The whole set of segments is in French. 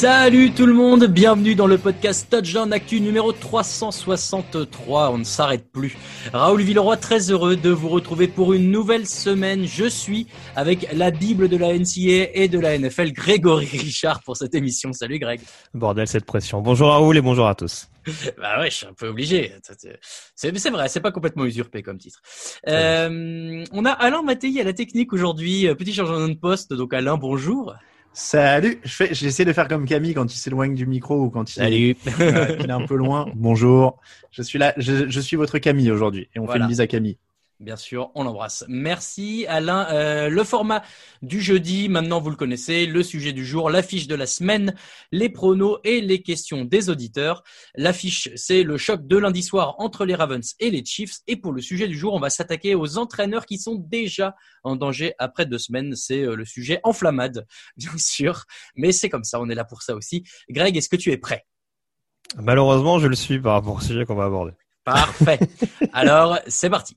Salut tout le monde, bienvenue dans le podcast Touchdown Actu numéro 363. On ne s'arrête plus. Raoul Villeroy, très heureux de vous retrouver pour une nouvelle semaine. Je suis avec la Bible de la NCA et de la NFL, Grégory Richard, pour cette émission. Salut Greg. Bordel, cette pression. Bonjour Raoul et bonjour à tous. Bah ouais, je suis un peu obligé. C'est vrai, c'est pas complètement usurpé comme titre. Euh, on a Alain Mattei à la technique aujourd'hui. Petit changement de poste. Donc Alain, bonjour. Salut, je fais, j'essaie de faire comme Camille quand il s'éloigne du micro ou quand il, Salut. Ouais, il est un peu loin. Bonjour, je suis là, je, je suis votre Camille aujourd'hui et on Voilà. fait une bise à Camille. Bien sûr, on l'embrasse. Merci Alain. Euh, le format du jeudi, maintenant vous le connaissez, le sujet du jour, l'affiche de la semaine, les pronos et les questions des auditeurs. L'affiche, c'est le choc de lundi soir entre les Ravens et les Chiefs. Et pour le sujet du jour, on va s'attaquer aux entraîneurs qui sont déjà en danger après deux semaines. C'est euh, le sujet enflammade, bien sûr. Mais c'est comme ça, on est là pour ça aussi. Greg, est-ce que tu es prêt? Malheureusement, je le suis par rapport au sujet qu'on va aborder. Parfait. Alors, c'est parti.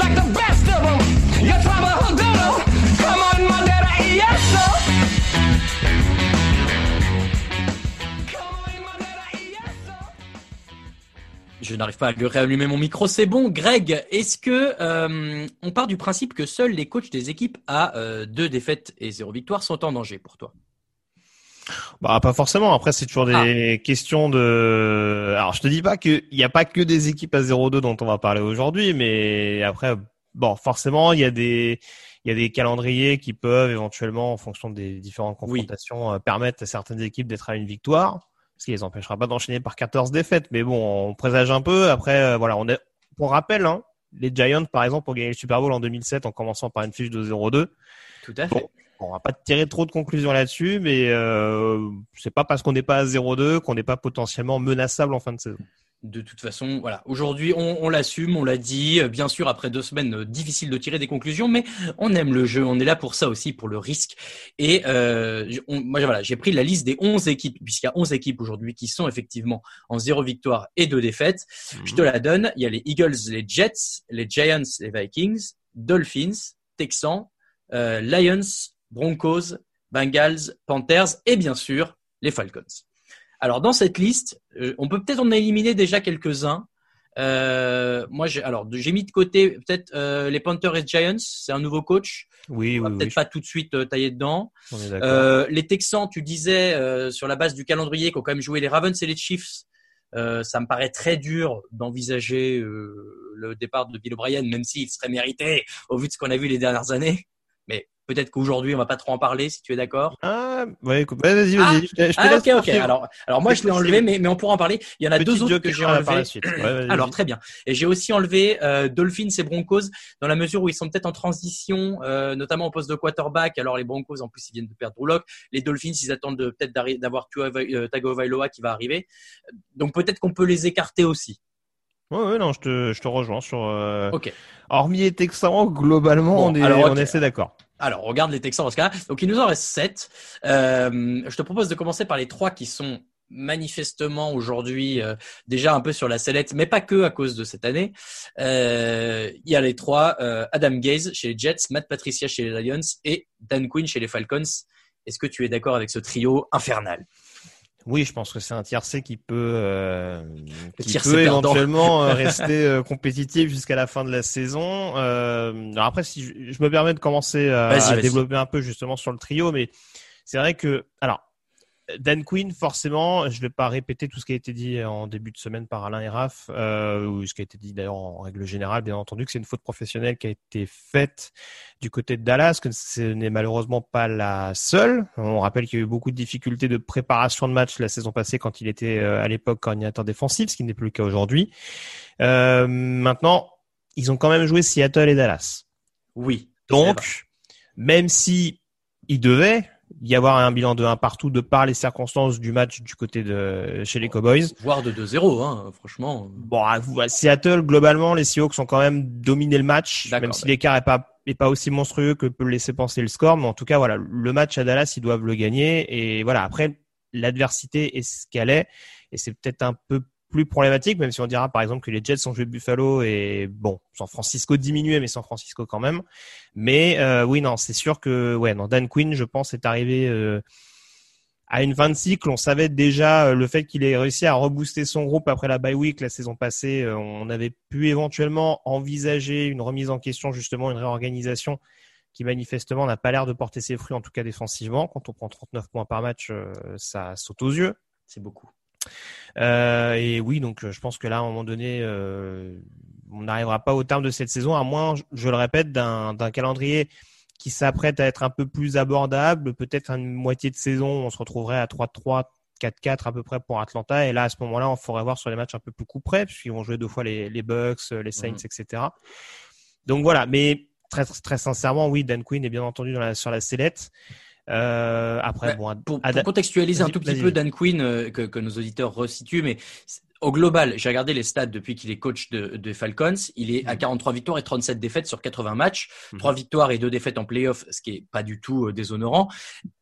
Je n'arrive pas à lui réallumer mon micro. C'est bon, Greg. Est-ce que euh, on part du principe que seuls les coachs des équipes à euh, deux défaites et zéro victoire sont en danger pour toi? Bah, pas forcément. Après, c'est toujours des questions de. Alors, je te dis pas qu'il n'y a pas que des équipes à 0-2 dont on va parler aujourd'hui, mais après, bon, forcément, il y a des, il y a des calendriers qui peuvent éventuellement, en fonction des différentes confrontations, euh, permettre à certaines équipes d'être à une victoire, ce qui les empêchera pas d'enchaîner par 14 défaites. Mais bon, on présage un peu. Après, euh, voilà, on est, pour rappel, hein, les Giants, par exemple, ont gagné le Super Bowl en 2007 en commençant par une fiche de 0-2. Tout à fait. Bon, on va pas tirer trop de conclusions là-dessus, mais euh, c'est pas parce qu'on n'est pas à 0-2 qu'on n'est pas potentiellement menaçable en fin de saison. De toute façon, voilà. Aujourd'hui, on, on l'assume, on l'a dit. Euh, Bien sûr, après deux semaines, euh, difficile de tirer des conclusions, mais on aime le jeu. On est là pour ça aussi, pour le risque. Et euh, on- moi, voilà, j'ai pris la liste des 11 équipes, puisqu'il y a 11 équipes aujourd'hui qui sont effectivement en zéro victoire et deux défaites. Je te la donne. Il y a les Eagles, les Jets, les Giants, les Vikings, Dolphins, Texans, euh, Lions, Broncos, Bengals, Panthers et bien sûr les Falcons. Alors dans cette liste, euh, on peut peut-être en éliminer déjà quelques-uns. Euh, moi, j'ai alors j'ai mis de côté peut-être euh, les Panthers et Giants. C'est un nouveau coach. Oui, On va oui, peut-être oui, pas tout de suite euh, tailler dedans. on est d'accord. Euh, les Texans, tu disais euh, sur la base du calendrier qu'ont quand même joué les Ravens et les Chiefs. Euh, ça me paraît très dur d'envisager euh, le départ de Bill O'Brien, même s'il serait mérité au vu de ce qu'on a vu les dernières années. Mais peut-être qu'aujourd'hui on va pas trop en parler si tu es d'accord. Ah, ouais, écoute, ouais, vas-y, vas-y. Ah, je je Ah, ok, ok. Alors, alors moi je l'ai enlevé, mais, mais on pourra en parler. Il y en a deux autres que j'ai par la enlevé. suite. Ouais, vas-y, Alors très bien. Et j'ai aussi enlevé euh, Dolphins et Broncos dans la mesure où ils sont peut-être en transition, euh, notamment au poste de quarterback. Alors les Broncos en plus ils viennent de perdre Drew Lock. Les Dolphins ils attendent de- peut-être d'avoir euh, Tagovailoa qui va arriver. Donc peut-être qu'on peut les écarter aussi. Ouais, ouais, non, je te, je te rejoins sur. euh, Ok. Hormis les Texans, globalement, Bon, on est, alors, on est assez d'accord. Alors, regarde les Texans dans ce cas. Donc, il nous en reste sept. Euh, je te propose de commencer par les trois qui sont manifestement aujourd'hui euh, déjà un peu sur la sellette, mais pas que à cause de cette année. Euh, il y a les trois euh, Adam Gaze chez les Jets, Matt Patricia chez les Lions et Dan Quinn chez les Falcons. Est-ce que tu es d'accord avec ce trio infernal? Oui, je pense que c'est un tiercé qui peut, euh, qui peut éventuellement euh, rester euh, compétitif jusqu'à la fin de la saison. Euh, alors après, si je, je me permets de commencer à, Vas-y, à vas-y. développer un peu justement sur le trio, mais c'est vrai que, alors, Dan Quinn, forcément, je vais pas répéter tout ce qui a été dit en début de semaine par Alain et Raph, euh, ou ce qui a été dit d'ailleurs en règle générale, bien entendu, que c'est une faute professionnelle qui a été faite du côté de Dallas, que ce n'est malheureusement pas la seule. On rappelle qu'il y a eu beaucoup de difficultés de préparation de match la saison passée quand il était euh, à l'époque coordinateur défensif, ce qui n'est plus le cas aujourd'hui. Euh, maintenant, ils ont quand même joué Seattle et Dallas. Oui. Donc, même si il devait y avoir un bilan de 1 partout de par les circonstances du match du côté de chez les Cowboys. Voire de 2-0, hein, franchement. Bon, à à Seattle, globalement, les Seahawks ont quand même dominé le match, même si l'écart est pas est pas aussi monstrueux que peut le laisser penser le score. Mais en tout cas, voilà, le match à Dallas, ils doivent le gagner. Et voilà, après, l'adversité est ce qu'elle est, et c'est peut-être un peu plus problématique, même si on dira par exemple que les Jets ont joué Buffalo et bon, San Francisco diminué, mais San Francisco quand même. Mais euh, oui, non, c'est sûr que ouais, non, Dan Quinn, je pense, est arrivé euh, à une fin de cycle. On savait déjà euh, le fait qu'il ait réussi à rebooster son groupe après la bye week la saison passée. on avait pu éventuellement envisager une remise en question, justement, une réorganisation qui manifestement n'a pas l'air de porter ses fruits, en tout cas défensivement. Quand on prend 39 points par match, ça saute aux yeux. C'est beaucoup. Euh, et oui, donc euh, je pense que là, à un moment donné, euh, on n'arrivera pas au terme de cette saison, à moins, je- le répète, d'un calendrier qui s'apprête à être un peu plus abordable. Peut-être une moitié de saison, on se retrouverait à 3-3, 4-4 à peu près pour Atlanta. Et là, à ce moment-là, on faudrait voir sur les matchs un peu plus coup près, puisqu'ils vont jouer deux fois les, les Bucks, les Saints, Mhm. etc. Donc voilà, mais très, très sincèrement, oui, Dan Quinn est bien entendu dans la, sur la sellette. Euh, après, bon, Pour, pour contextualiser un tout petit peu Dan Quinn, euh, que, que nos auditeurs resituent, mais au global, j'ai regardé les stats depuis qu'il est coach de, de Falcons. Il est à 43 victoires et 37 défaites sur 80 matchs. Mhm. Trois victoires et deux défaites en playoff, ce qui est pas du tout euh, déshonorant.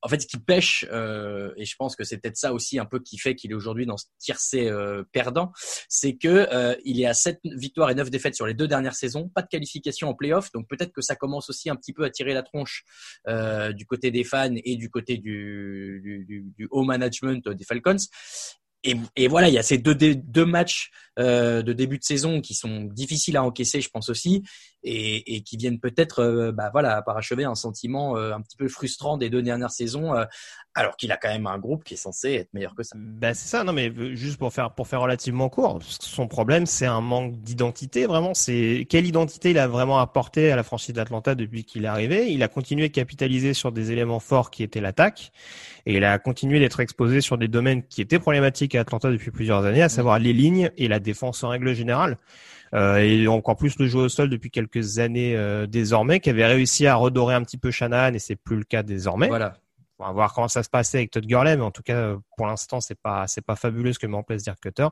En fait, ce qui pêche, euh, et je pense que c'est peut-être ça aussi un peu qui fait qu'il est aujourd'hui dans ce tiercé euh, perdant, c'est que euh, il est à 7 victoires et 9 défaites sur les deux dernières saisons, pas de qualification en playoff, donc peut-être que ça commence aussi un petit peu à tirer la tronche euh, du côté des fans et du côté du, du, du, du haut management des Falcons. Et, voilà, il y a ces deux matchs euh, de début de saison qui sont difficiles à encaisser, je pense aussi, et, et qui viennent peut-être, euh, bah voilà, parachever un sentiment euh, un petit peu frustrant des deux dernières saisons, euh, alors qu'il a quand même un groupe qui est censé être meilleur que ça. Bah c'est ça, non mais juste pour faire pour faire relativement court, son problème c'est un manque d'identité vraiment. C'est quelle identité il a vraiment apporté à la franchise d'Atlanta depuis qu'il est arrivé? Il a continué de capitaliser sur des éléments forts qui étaient l'attaque, et il a continué d'être exposé sur des domaines qui étaient problématiques à Atlanta depuis plusieurs années, à savoir les lignes et la défense en règle générale. Euh, et encore plus le jeu au sol depuis quelques années euh, désormais, qui avait réussi à redorer un petit peu Shanahan et c'est plus le cas désormais. Voilà. On va voir comment ça se passait avec Todd Gurley, mais en tout cas, pour l'instant, c'est pas c'est pas fabuleux ce que met en place Dirk Cutter.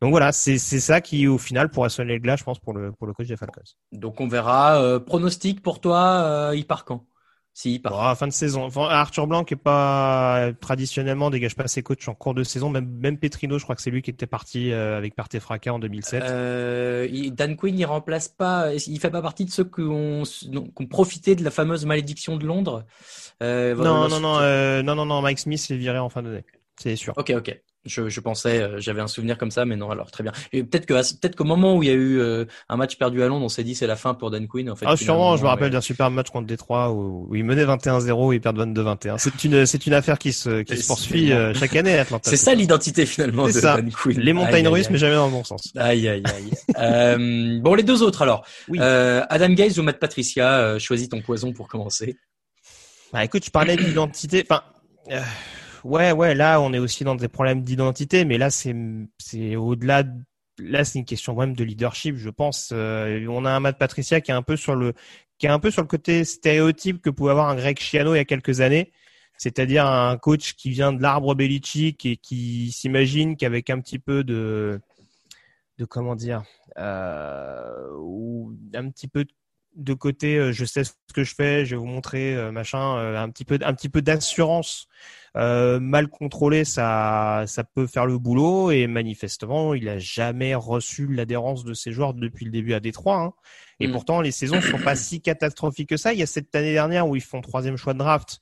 Donc voilà, c'est c'est ça qui au final pourrait sonner le glas, je pense, pour le pour le coach des Falcons. Donc on verra. Euh, pronostic pour toi, euh, il part quand? Si la fin de saison. Enfin, Arthur Blanc qui est pas traditionnellement dégage pas ses coachs en cours de saison. Même même Petrino, je crois que c'est lui qui était parti euh, avec Partey Fracas en 2007. Euh, Dan Quinn, il remplace pas, il fait pas partie de ceux qui ont, profité de la fameuse malédiction de Londres. Euh, non, non, non, euh, non, non, non, Mike Smith est viré en fin d'année. C'est sûr. Ok, ok. Je, je pensais, euh, j'avais un souvenir comme ça, mais non. Alors très bien. Et peut-être que, peut-être qu'au moment où il y a eu euh, un match perdu à Londres, on s'est dit c'est la fin pour Dan Quinn. En fait, Ah, sûrement, je me rappelle mais- d'un super match contre Détroit où, où ils menaient 21-0 et ils perdent 22-21. C'est une, c'est une affaire qui se, qui se poursuit euh, chaque année à Atlanta. C'est ça l'identité finalement de ça. Dan Quinn. Les montagnes Aïe, russes, aïe. mais jamais dans le bon sens. Aïe, aïe, aïe. euh, bon, les deux autres alors. Oui. Euh, Adam Gaze ou Matt Patricia, euh, choisis ton poison pour commencer. Bah écoute, je parlais d'identité. Enfin, euh, ouais, ouais, là, on est aussi dans des problèmes d'identité, mais là, c'est au-delà. de- Là, c'est une question même de leadership, je pense. Euh, on a un Matt Patricia qui est un peu sur le qui est un peu sur le côté stéréotype que pouvait avoir un Greg Schiano il y a quelques années. C'est-à-dire un coach qui vient de l'arbre Belichick et qui s'imagine qu'avec un petit peu de de comment dire euh, ou un petit peu de côté euh, je sais ce que je fais je vais vous montrer euh, machin euh, un petit peu un petit peu d'assurance euh, mal contrôlé ça ça peut faire le boulot et manifestement il a jamais reçu l'adhérence de ses joueurs depuis le début à Détroit hein. et Mm. pourtant les saisons sont pas si catastrophiques que ça il y a cette année dernière où ils font troisième choix de draft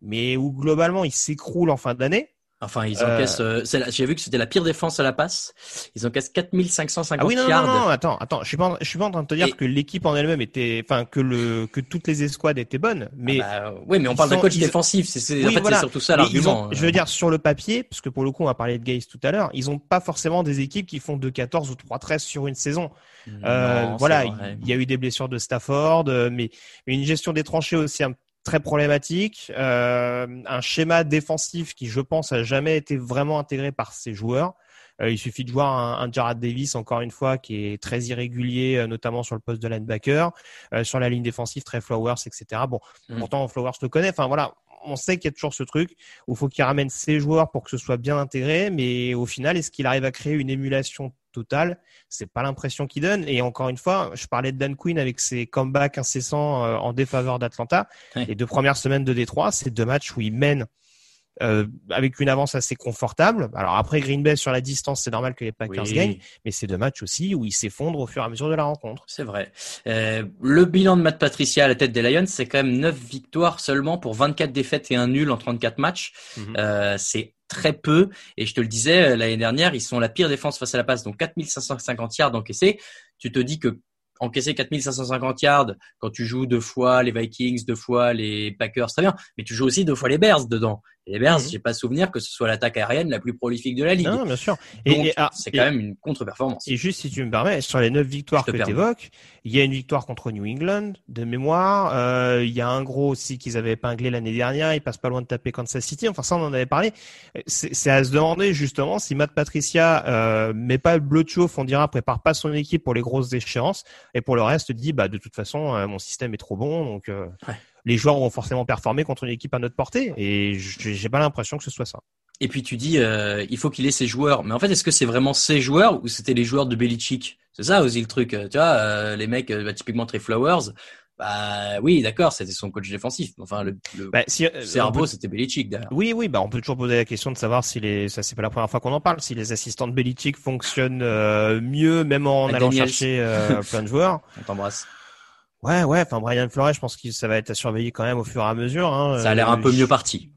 mais où globalement ils s'écroulent en fin d'année Enfin, ils Euh, encaissent. euh, la- J'ai vu que c'était la pire défense à la passe. Ils encaissent 4550 Ah oui, non, non, yards. non, non, attends, attends, je suis pas, en- je suis pas en train de te dire Et- que l'équipe en elle-même était, enfin, que le, que toutes les escouades étaient bonnes, mais. Ah bah, oui, mais on parle d'un coach ils- défensif. C'est, Oui, en fait, voilà. c'est surtout ça l'argument. ont- je veux dire, sur le papier, parce que pour le coup, on va parler de Gaze tout à l'heure, ils ont pas forcément des équipes qui font 2-14 ou 3-13 sur une saison. Euh, Non, voilà, il y a eu des blessures de Stafford, euh, mais mais une gestion des tranchées aussi un- très problématique, euh, un schéma défensif qui, je pense, a jamais été vraiment intégré par ses joueurs. Euh, il suffit de voir un, un Jared Davis, encore une fois, qui est très irrégulier, euh, notamment sur le poste de linebacker, euh, sur la ligne défensive, très Flowers, etc. Bon, Mm. pourtant Flowers le connaît. Enfin voilà, on sait qu'il y a toujours ce truc où il faut qu'il ramène ses joueurs pour que ce soit bien intégré, mais au final, est-ce qu'il arrive à créer une émulation totale C'est pas l'impression qu'il donne. Et encore une fois, je parlais de Dan Quinn avec ses comebacks incessants euh, en défaveur d'Atlanta. Ouais. Les deux premières semaines de Détroit, c'est deux matchs où il mène euh, avec une avance assez confortable. Alors après Green Bay sur la distance, c'est normal que les Packers Oui. gagnent, mais c'est deux matchs aussi où il s'effondre au fur et à mesure de la rencontre. C'est vrai. Euh, le bilan de Matt Patricia à la tête des Lions, c'est quand même 9 victoires seulement pour 24 défaites et un nul en 34 matchs. Mhm. Euh, c'est très peu. Et je te le disais, euh, l'année dernière, ils sont la pire défense face à la passe, donc 4550 yards encaissés. Tu te dis que encaisser 4550 yards quand tu joues deux fois les Vikings, deux fois les Packers, très bien. Mais tu joues aussi deux fois les Bears dedans. Et les Bears, Mhm. j'ai pas souvenir que ce soit l'attaque aérienne la plus prolifique de la ligue. Non, bien sûr. Et, ah, c'est et- quand même une contre-performance. Et juste si tu me permets, sur les neuf victoires que tu évoques, il y a une victoire contre New England de mémoire. Euh, il y a un gros aussi qu'ils avaient épinglé l'année dernière. Ils passent pas loin de taper Kansas City. Enfin ça, on en avait parlé. C'est c'est à se demander justement si Matt Patricia euh, met pas le bleu de chauffe, on dira, prépare pas son équipe pour les grosses échéances et pour le reste dit bah de toute façon euh, mon système est trop bon donc euh, Ouais. Les joueurs vont forcément performer contre une équipe à notre portée et j'ai pas l'impression que ce soit ça. Et puis tu dis, euh, il faut qu'il ait ses joueurs. Mais en fait, est-ce que c'est vraiment ses joueurs ou c'était les joueurs de Belichick? C'est ça aussi le truc. euh, Tu vois, euh, les mecs, bah, typiquement Trey Flowers. Bah oui, d'accord, c'était son coach défensif. Enfin, le, le Bah, si, cerveau, peut- c'était Belichick derrière. Oui, oui, bah on peut toujours poser la question de savoir si les, ça c'est pas la première fois qu'on en parle, si les assistants de Belichick fonctionnent euh, mieux, même en allant chercher euh, plein de joueurs. On t'embrasse. Ouais, ouais. Enfin, Brian Flores, je pense que ça va être à surveiller quand même au fur et à mesure. Hein. Ça a l'air un Euh, peu je- mieux parti,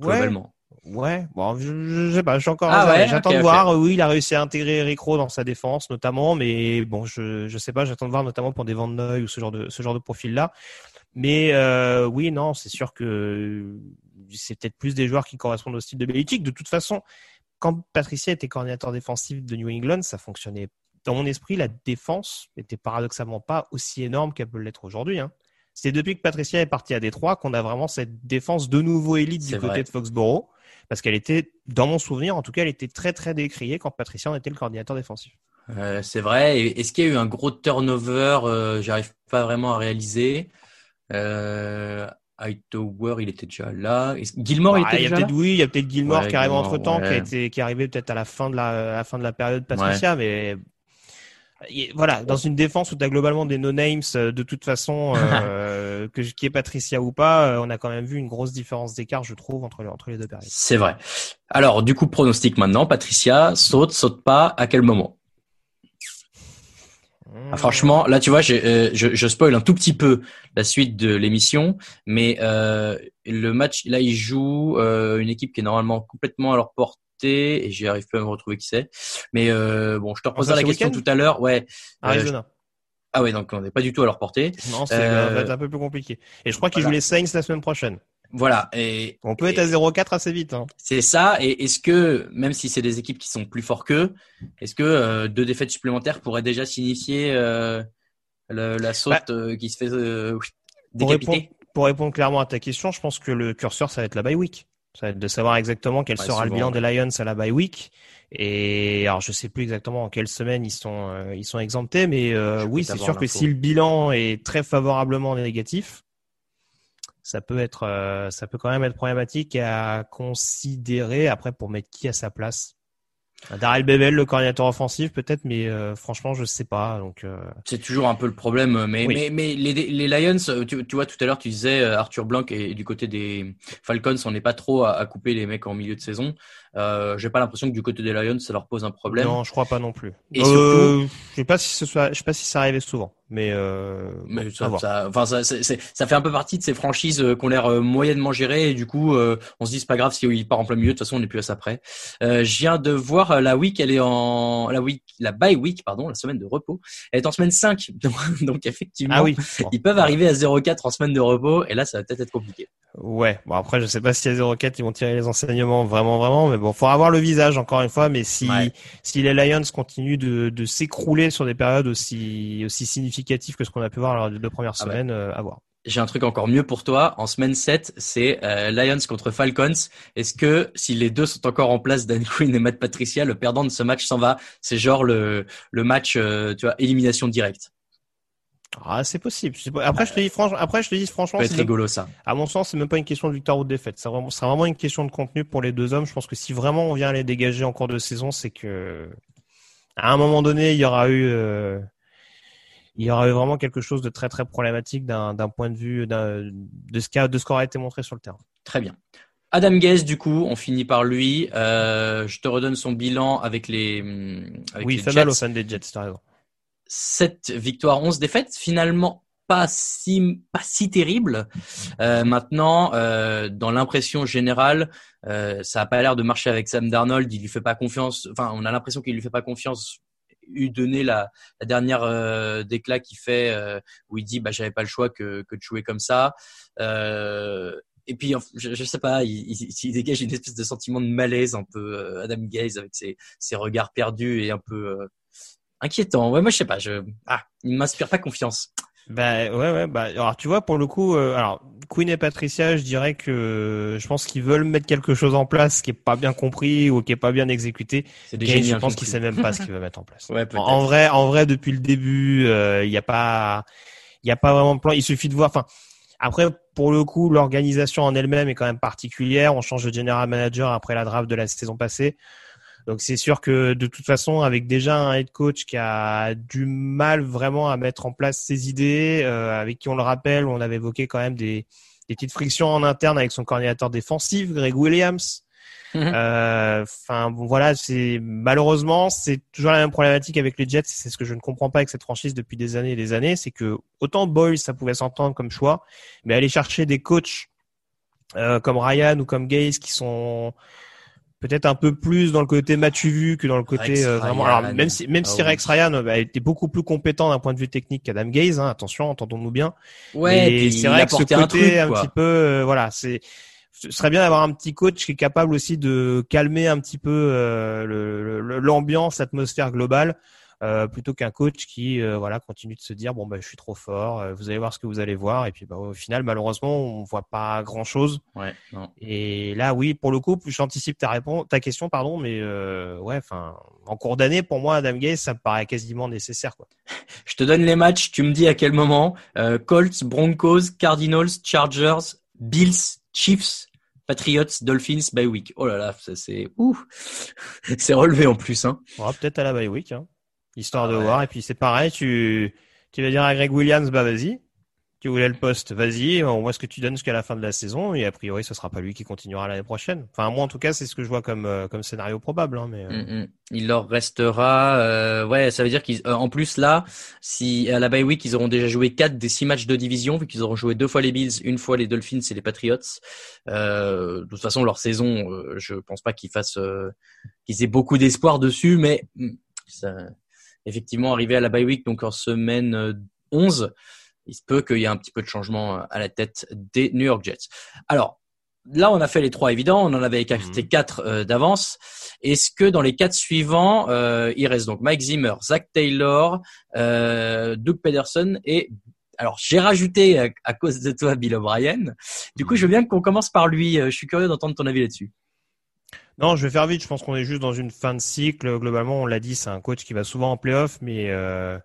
Ouais, globalement. ouais. Bon, je, je sais pas, je suis encore. Ah ouais, j'attends de voir. Oui, il a réussi à intégrer Eric Rowe dans sa défense, notamment, mais bon, je, je sais pas. J'attends de voir, notamment pour des Van Noy ou ce genre de, ce genre de profil-là. Mais euh, oui, non, c'est sûr que c'est peut-être plus des joueurs qui correspondent au style de Belichick. De toute façon, quand Patricia était coordinateur défensif de New England, ça fonctionnait. Dans mon esprit, la défense était paradoxalement pas aussi énorme qu'elle peut l'être aujourd'hui. Hein. C'est depuis que Patricia est partie à Détroit qu'on a vraiment cette défense de nouveau élite du côté de Foxborough. Parce qu'elle était, dans mon souvenir, en tout cas, elle était très très décriée quand Patricia en était le coordinateur défensif. Euh, c'est vrai. Est-ce qu'il y a eu un gros turnover euh, J'arrive pas vraiment à réaliser. Euh, Hightower, il était déjà là. Gilmore, il Ah, était il y a déjà là? oui, il y a peut-être Gilmore Ouais, qui arrive Gilmore, entre temps, qui a ouais. été, qui est arrivé peut-être à la fin de la, à la fin de la période Patricia, mais voilà, dans une défense où tu as globalement des no-names, euh, de toute façon, euh, que qui est Patricia ou pas, euh, on a quand même vu une grosse différence d'écart, je trouve, entre les, entre les deux périodes. C'est vrai. Alors, du coup, pronostic maintenant. Patricia, saute, saute pas, à quel moment? Ah, franchement, là, tu vois, euh, je, je spoil un tout petit peu la suite de l'émission, mais euh, le match, là, il joue euh, une équipe qui est normalement complètement à leur portée, et j'y arrive pas à me retrouver qui c'est. Mais euh, bon, je te reposerai ça, la question tout à l'heure. Ouais. Euh, Arizona. ah ouais, donc on n'est pas du tout à leur portée. Non, c'est Euh, un peu plus compliqué. Et je crois qu'ils voilà. jouent les Saints la semaine prochaine. Voilà. Et On peut être à 0-4 assez vite. Hein. C'est ça. Et est-ce que, même si c'est des équipes qui sont plus forts qu'eux, est-ce que euh, deux défaites supplémentaires pourraient déjà signifier euh, le- la saute Bah, euh, qui se fait Pour répondre, décapiter? pour répondre clairement à ta question, je pense que le curseur, ça va être la bye week. Ça va être de savoir exactement quel Ouais, sera le bilan des Lions à la bye week. Et alors, je sais plus exactement en quelle semaine ils sont ils sont exemptés, mais oui, c'est sûr que si le bilan est très favorablement négatif, ça peut être euh, ça peut quand même être problématique à considérer. Après, pour mettre qui à sa place Darrell Bebel, le coordinateur offensif, peut-être, mais euh, franchement, je sais pas. Donc, euh, C'est toujours un peu le problème, mais Oui. mais, mais les, les Lions, euh, tu, tu vois, tout à l'heure, tu disais euh, Arthur Blanc et, du côté des Falcons, on n'est pas trop à, à couper les mecs en milieu de saison. Euh, J'ai pas l'impression que du côté des Lions, ça leur pose un problème. non, je crois pas non plus. Et Euh, je sais pas si ce soit, je sais pas si ça arrivait souvent, mais, euh, Mais bon, ça, ça, enfin, ça, ça fait un peu partie de ces franchises euh, qui ont l'air euh, moyennement gérées et du coup, euh, on se dit c'est pas grave si il part en plein milieu. De toute façon, on n'est plus à ça près. Euh, je viens de voir la week, elle est en la week, la bye week, pardon, la semaine de repos. Elle est en semaine 5 donc effectivement, Ah oui. Ils peuvent arriver à 0,4 en semaine de repos et là, ça va peut-être être compliqué. Ouais, bon après je sais pas si à 0,4 ils vont tirer les enseignements vraiment vraiment, mais bon, faudra voir le visage encore une fois. Mais si Ouais. si les Lions continuent de, de s'écrouler sur des périodes aussi aussi significatives que ce qu'on a pu voir lors des deux premières Ah ouais. semaines, euh, à voir. J'ai un truc encore mieux pour toi. En semaine 7, c'est euh, Lions contre Falcons. Est-ce que si les deux sont encore en place, Dan Quinn et Matt Patricia, le perdant de ce match s'en va? C'est genre le, le match, euh, tu vois, élimination directe. Ah c'est possible. Après je te dis franchement, après je te dis franchement, c'est rigolo ça. à mon sens c'est même pas une question de victoire ou de défaite. C'est vraiment, c'est vraiment une question de contenu pour les deux hommes. Je pense que si vraiment on vient les dégager en cours de saison, c'est que à un moment donné il y aura eu euh, il y aura eu vraiment quelque chose de très très problématique d'un d'un point de vue de ce qu'a de ce été montré sur le terrain. Très bien. Adam Gaze, du coup, on finit par lui. Euh, je te redonne son bilan avec les, avec oui, les Jets. mal aux fans des Jets, t'as raison. 7 victoires, 11 défaites. Finalement, pas si, pas si terrible. Euh, maintenant, euh, dans l'impression générale, euh, ça a pas l'air de marcher avec Sam Darnold. Il lui fait pas confiance. Enfin, on a l'impression qu'il lui fait pas confiance. Eu donné la, la dernière euh, déclat qu'il fait euh, où il dit bah j'avais pas le choix que, que de jouer comme ça. Euh, et puis je, je sais pas, il, il, il dégage une espèce de sentiment de malaise un peu Adam Gaze avec ses, ses regards perdus et un peu inquiétant. Ouais, moi je sais pas, je ah, il m'inspire pas confiance. Bah ouais ouais bah alors tu vois pour le coup euh, alors Queen et Patricia je dirais que je pense qu'ils veulent mettre quelque chose en place qui est pas bien compris ou qui est pas bien exécuté. C'est génies je pense qu'il sait même pas ce qu'il veut mettre en place. Ouais, En, en vrai en vrai depuis le début euh, il y a pas il y a pas vraiment de plan. Il suffit de voir enfin après pour le coup l'organisation en elle-même est quand même particulière. On change de general manager après la draft de la saison passée. Donc c'est sûr que de toute façon, avec déjà un head coach qui a du mal vraiment à mettre en place ses idées, euh, avec qui on le rappelle, on avait évoqué quand même des, des petites frictions en interne avec son coordinateur défensif, Greg Williams. Mhm. Euh, Enfin bon voilà, c'est malheureusement c'est toujours la même problématique avec les Jets. C'est ce que je ne comprends pas avec cette franchise depuis des années et des années, c'est que autant Boyle ça pouvait s'entendre comme choix, mais aller chercher des coachs euh, comme Ryan ou comme Gaze qui sont peut-être un peu plus dans le côté Mathieu vu que dans le côté euh, vraiment. Ryan. Alors même si même Ah si oui. Rex Ryan euh, bah, était beaucoup plus compétent d'un point de vue technique qu'Adam Gaze, hein, attention, entendons-nous bien. Ouais, c'est vrai que ce côté un truc un quoi. petit peu, euh, voilà, c'est ce serait bien d'avoir un petit coach qui est capable aussi de calmer un petit peu euh, le- le- l'ambiance, l'atmosphère globale, euh, plutôt qu'un coach qui euh, voilà continue de se dire bon bah je suis trop fort, euh, vous allez voir ce que vous allez voir et puis bah, au final malheureusement on voit pas grand chose. Ouais, non. Et là oui pour le coup j'anticipe ta réponse, ta question pardon, mais ouais enfin en cours d'année pour moi Adam Gaze ça me paraît quasiment nécessaire quoi. Je te donne les matchs, tu me dis à quel moment. Colts, Broncos, Cardinals, Chargers, Bills, Chiefs, Patriots, Dolphins, bye week. Oh là là, ça c'est ouh, c'est relevé en plus hein. Peut-être à la bye week, hein, histoire Ah de ouais. voir. Et puis c'est pareil, tu, tu vas dire à Greg Williams, bah vas-y. Tu voulais le poste, vas-y. On voit ce que tu donnes jusqu'à la fin de la saison. Et a priori, ce sera pas lui qui continuera l'année prochaine. Enfin, moi, en tout cas, c'est ce que je vois comme, euh, comme scénario probable. Hein, mais, euh, Mm, mm. Il leur restera, euh, ouais, ça veut dire qu'ils, euh, en plus là, si à la bye week ils auront déjà joué quatre des six matchs de division, vu qu'ils auront joué deux fois les Bills, une fois les Dolphins et les Patriots. Euh, de toute façon, leur saison, euh, je pense pas qu'ils fassent, euh, qu'ils aient beaucoup d'espoir dessus, mais mm, ça, effectivement, arriver à la bye week, donc en semaine euh, 11, il se peut qu'il y ait un petit peu de changement euh, à la tête des New York Jets. Alors, là, on a fait les trois évidents, on en avait écarté quatre euh, d'avance. Est-ce que dans les quatre suivants, euh, il reste donc Mike Zimmer, Zach Taylor, euh, Doug Pederson et alors j'ai rajouté à, à cause de toi Bill O'Brien. Du coup, je veux bien qu'on commence par lui. Euh, Je suis curieux d'entendre ton avis là-dessus. Non, je vais faire vite. Je pense qu'on est juste dans une fin de cycle. Globalement, on l'a dit, c'est un coach qui va souvent en playoff, mais euh,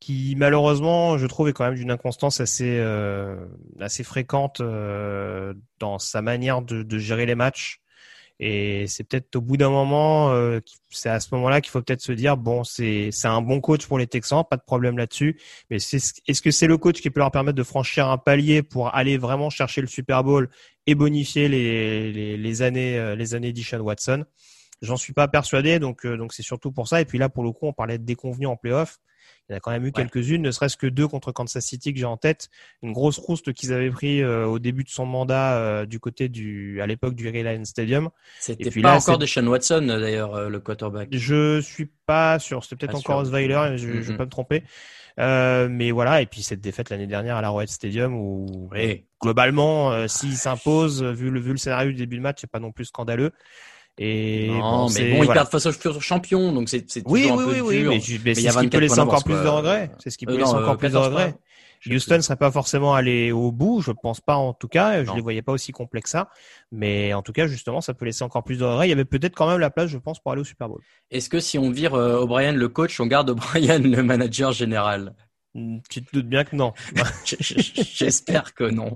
qui malheureusement, je trouve, est quand même d'une inconstance assez euh, assez fréquente euh, dans sa manière de, de gérer les matchs. Et c'est peut-être au bout d'un moment, euh, c'est à ce moment-là qu'il faut peut-être se dire bon, c'est un bon coach pour les Texans, pas de problème là-dessus. Mais est-ce que c'est le coach qui peut leur permettre de franchir un palier pour aller vraiment chercher le Super Bowl et bonifier les les, années euh, les années d'Ishan Watson? J'en suis pas persuadé, donc euh, donc c'est surtout pour ça. Et puis là, pour le coup, on parlait de déconvenus en playoff. Il y en a quand même eu quelques-unes, ne serait-ce que deux contre Kansas City que j'ai en tête. Une grosse rouste qu'ils avaient pris euh, au début de son mandat euh, du côté du, à l'époque du Reliance Stadium. C'était pas là, encore c'est- de Sean Watson euh, d'ailleurs euh, le quarterback. Je suis pas sûr. C'était peut-être encore. Osweiler, je, je vais Mhm. pas me tromper. Euh, mais voilà. Et puis cette défaite l'année dernière à la Royal Stadium où Oui. globalement, euh, s'il s'impose, vu le, vu le scénario du début de match, c'est pas non plus scandaleux. Et Non, bon, mais bon, ils voilà. perdent face au futur champion, donc c'est c'est Oui, toujours oui, un peu oui, oui, dur. mais, je- mais Mais il c'est y a ce qui peut 24 laisser encore plus de regrets. C'est ce qui peut Euh, laisser encore plus de 14 regrets. Houston ne serait pas forcément allé au bout, je pense pas en tout cas. Je Non. les voyais pas aussi complets que ça, mais en tout cas justement, ça peut laisser encore plus de regrets. Il y avait peut-être quand même la place, je pense, pour aller au Super Bowl. Est-ce que si on vire euh, O'Brien le coach, on garde O'Brien le manager général? Tu te doutes bien que non. J'espère que non.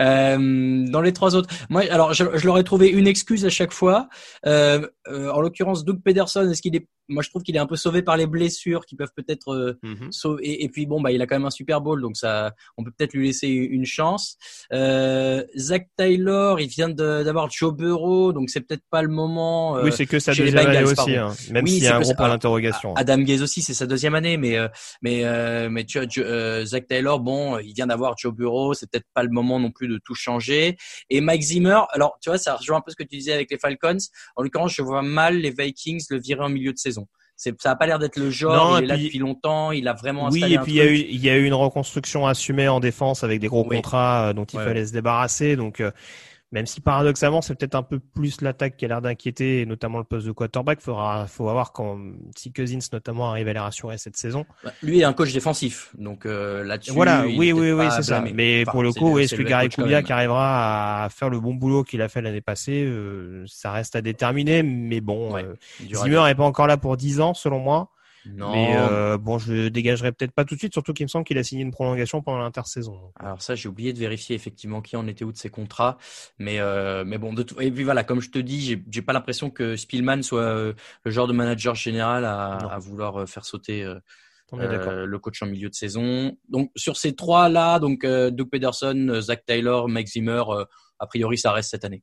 Euh, dans les trois autres, moi, alors je, je leur ai trouvé une excuse à chaque fois. Euh, euh, en l'occurrence, Doug Pederson, est-ce qu'il est Moi, je trouve qu'il est un peu sauvé par les blessures, qui peuvent peut-être euh, Mhm. sauver. Et, et puis bon, bah, il a quand même un Super Bowl, donc ça, on peut peut-être lui laisser une chance. Euh, Zach Taylor, il vient d'avoir Joe Burrow, donc c'est peut-être pas le moment. euh, oui, c'est que sa deuxième année aussi, hein, même Oui, s'il y a un gros point d'interrogation. Adam Gaze aussi, c'est sa deuxième année, mais euh, mais euh, mais tu tu- euh, Zach Taylor, bon, il vient d'avoir Joe Burrow, c'est peut-être pas le moment non plus de tout changer. Et Mike Zimmer, alors tu vois, ça rejoint un peu ce que tu disais avec les Falcons. En l'occurrence, je vois mal les Vikings le virer en milieu de saison. Ça a pas l'air d'être le genre. Non, il est là puis- depuis longtemps. Il a vraiment Oui, et puis il y a eu il y a eu une reconstruction assumée en défense avec des gros Oui. contrats euh, dont il Ouais, fallait se débarrasser. Donc euh, même si paradoxalement c'est peut-être un peu plus l'attaque qui a l'air d'inquiéter, et notamment le poste de quarterback, faudra faut voir quand si Cousins notamment arrive à les rassurer cette saison. Bah, Lui est un coach défensif, donc euh, là-dessus. Voilà, il oui, oui, oui, c'est ça. Mais Enfin, pour le coup, est-ce que Gary Kubiak arrivera à faire le bon boulot qu'il a fait l'année passée euh, Ça reste à déterminer. Mais bon, Ouais, euh, Zimmer n'est pas encore là pour 10 ans selon moi. Non. Mais euh, bon, je le dégagerai peut-être pas tout de suite, surtout qu'il me semble qu'il a signé une prolongation pendant l'intersaison. Alors ça, j'ai oublié de vérifier effectivement qui en était où de ses contrats, mais euh, mais bon, de tout... et puis voilà, comme je te dis, j'ai pas l'impression que Spielman soit euh, le genre de manager général à, vouloir euh, faire sauter euh, le coach en milieu de saison. Donc sur ces trois là, donc euh, Doug Pederson, Zach Taylor, Mike Zimmer, euh, a priori ça reste cette année.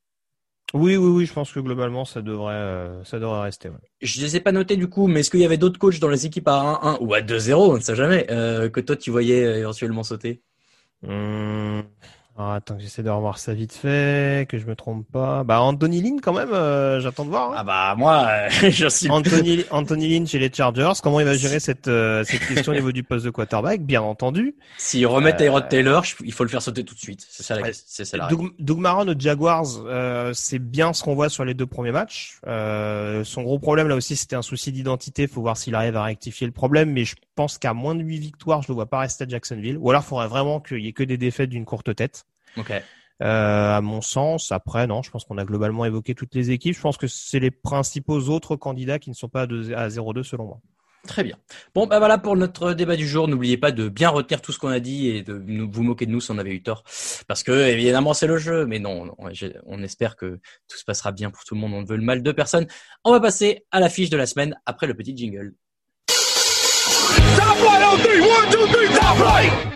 Oui, oui, oui, je pense que globalement, ça devrait, euh, ça devrait rester. ouais. Je les ai pas notés du coup, mais est-ce qu'il y avait d'autres coachs dans les équipes à 1-1 ou à 2-0, on ne sait jamais, euh, que toi tu voyais euh, éventuellement sauter Hum, alors, attends, que j'essaie de revoir ça vite fait, que je me trompe pas. Bah, Anthony Lynn, quand même, euh, j'attends de voir. hein. Ah bah moi, euh, je suis Anthony, Anthony Lynn chez les Chargers, comment il va gérer cette, euh, cette question au niveau du poste de quarterback, bien entendu. S'ils remettent Euh, Tyrod Taylor, je- il faut le faire sauter tout de suite. C'est ça la Ouais. question. C'est la. Doug, Doug Marron aux Jaguars, euh, c'est bien ce qu'on voit sur les deux premiers matchs. Euh, son gros problème là aussi, c'était un souci d'identité. Faut voir s'il arrive à rectifier le problème, mais je pense qu'à moins de 8 victoires, je le vois pas rester à Jacksonville. Ou alors, il faudrait vraiment qu'il y ait que des défaites d'une courte tête. Ok. Euh, à mon sens, après, non, je pense qu'on a globalement évoqué toutes les équipes. Je pense que c'est les principaux autres candidats qui ne sont pas à, 2 à 0-2 selon moi. Très bien. Bon, bah voilà pour notre débat du jour. N'oubliez pas de bien retenir tout ce qu'on a dit et de nous, vous moquer de nous si on avait eu tort. Parce que, évidemment, c'est le jeu. Mais non, j'ai- on espère que tout se passera bien pour tout le monde. On ne veut le mal de personne. On va passer à la fiche de la semaine après le petit jingle. Top one, two, three, top right.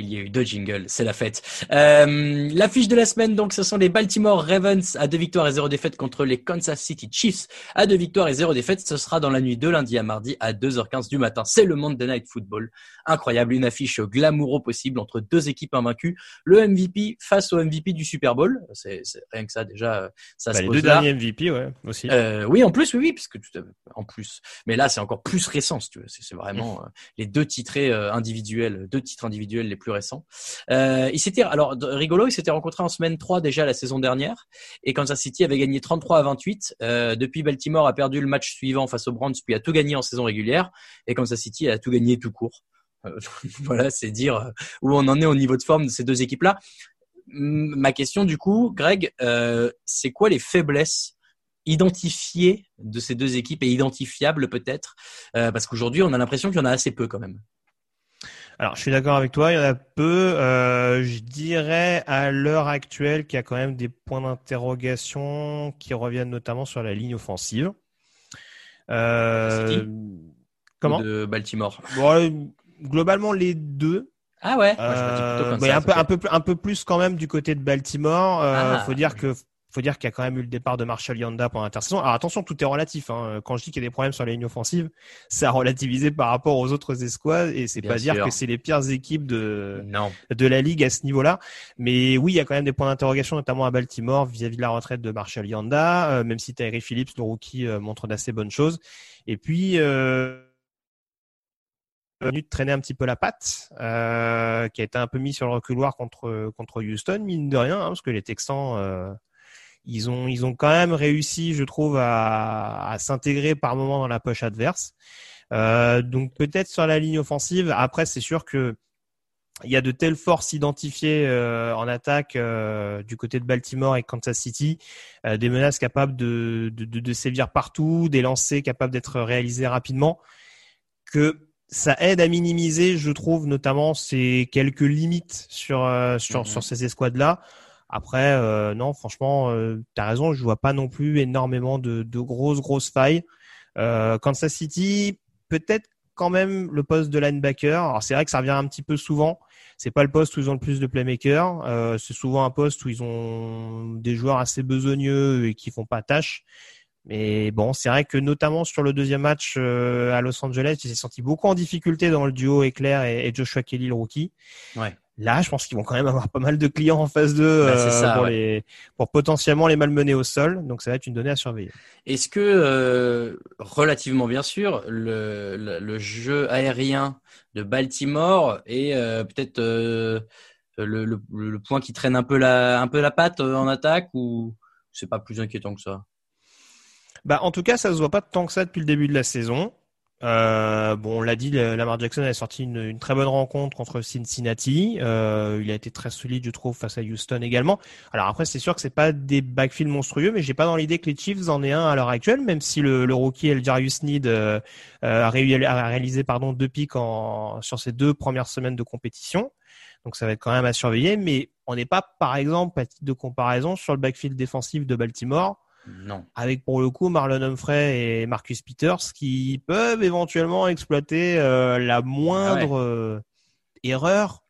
Il y a eu deux jingles, c'est la fête. Euh, L'affiche de la semaine, donc, ce sont les Baltimore Ravens à deux victoires et zéro défaite contre les Kansas City Chiefs à deux victoires et zéro défaite. Ce sera dans la nuit de lundi à mardi à 2h15 du matin. C'est le Monday Night Football. Incroyable, une affiche glamoureux possible entre deux équipes invaincues. Le MVP face au MVP du Super Bowl. C'est rien que ça déjà, ça Bah, se les pose deux là. derniers MVP, ouais, aussi. Euh, oui, en plus, oui, oui, puisque tout en plus. Mais là, c'est encore plus récent, si tu veux. C'est vraiment euh, les deux titrés individuels, deux titres individuels les plus Euh, il s'était, rigolo, il s'était rencontré en semaine 3 déjà la saison dernière, et Kansas City avait gagné 33 à 28. Euh, depuis, Baltimore a perdu le match suivant face aux Browns, puis a tout gagné en saison régulière, et Kansas City a tout gagné tout court. Euh, voilà, c'est dire où on en est au niveau de forme de ces deux équipes-là. Ma question, du coup, Greg, c'est quoi les faiblesses identifiées de ces deux équipes et identifiables peut-être? Parce qu'aujourd'hui, on a l'impression qu'il y en a assez peu quand même. Alors, je suis d'accord avec toi, il y en a peu. Euh, je dirais à l'heure actuelle qu'il y a quand même des points d'interrogation qui reviennent notamment sur la ligne offensive. Euh, City comment De Baltimore? Bon, Globalement, les deux. Ah ouais? Moi, je me dis plutôt Euh, comme mais ça, un peu, ok. un peu, plus- un peu plus quand même du côté de Baltimore. Euh, Ah. faut dire que faut dire qu'il y a quand même eu le départ de Marshall Yanda pendant l'intersaison. Alors attention, tout est relatif. Hein. Quand je dis qu'il y a des problèmes sur la ligne offensive, c'est à relativiser par rapport aux autres escouades et c'est Bien pas dire que c'est les pires équipes de Non. de la ligue à ce niveau-là. Mais oui, il y a quand même des points d'interrogation, notamment à Baltimore vis-à-vis de la retraite de Marshall Yanda, euh, même si Tyree Phillips, le rookie, euh, montre d'assez bonnes choses. Et puis euh, venu de traîner un petit peu la patte, euh, qui a été un peu mis sur le reculoir contre contre Houston, mine de rien, hein, parce que les Texans, euh, ils ont ils ont quand même réussi, je trouve, à, à s'intégrer par moment dans la poche adverse. Euh, donc peut-être sur la ligne offensive. Après, c'est sûr que il y a de telles forces identifiées euh, en attaque euh, du côté de Baltimore et Kansas City, euh, des menaces capables de, de, de, de sévir partout, des lancers capables d'être réalisés rapidement, que ça aide à minimiser, je trouve, notamment ces quelques limites sur euh, sur, Mhm. sur ces escouades-là. Après, euh, non, franchement, euh, t'as raison, je vois pas non plus énormément de, de grosses grosses failles. Euh, Kansas City, peut-être quand même le poste de linebacker. Alors c'est vrai que ça revient un petit peu souvent. C'est pas le poste où ils ont le plus de playmakers. Euh, c'est souvent un poste où ils ont des joueurs assez besogneux et qui font pas tâche. Mais bon, c'est vrai que notamment sur le deuxième match euh, à Los Angeles, il s'est senti beaucoup en difficulté dans le duo Eclair et, et Joshua Kelly, le rookie. Ouais. Là, je pense qu'ils vont quand même avoir pas mal de clients en phase 2 Bah, ça, pour, ouais. les, pour potentiellement les malmener au sol. Donc ça va être une donnée à surveiller. Est-ce que, euh, relativement bien sûr, le, le, le jeu aérien de Baltimore est euh, peut-être euh, le, point qui traîne un peu la, un peu la patte euh, en attaque ou c'est pas plus inquiétant que ça? Bah, en tout cas, ça se voit pas tant que ça depuis le début de la saison. Euh, bon, on l'a dit, Lamar Jackson a sorti une, une très bonne rencontre contre Cincinnati. Euh, il a été très solide, je trouve, face à Houston également. Alors après, c'est sûr que c'est pas des backfields monstrueux, mais j'ai pas dans l'idée que les Chiefs en aient un à l'heure actuelle, même si le, le rookie Eljarius Need euh, euh, a, réu- a réalisé pardon deux pics en, sur ses deux premières semaines de compétition. Donc ça va être quand même à surveiller, mais on n'est pas, par exemple, à titre de comparaison, sur le backfield défensif de Baltimore Non. avec pour le coup Marlon Humphrey et Marcus Peters qui peuvent éventuellement exploiter euh, la moindre euh, erreur.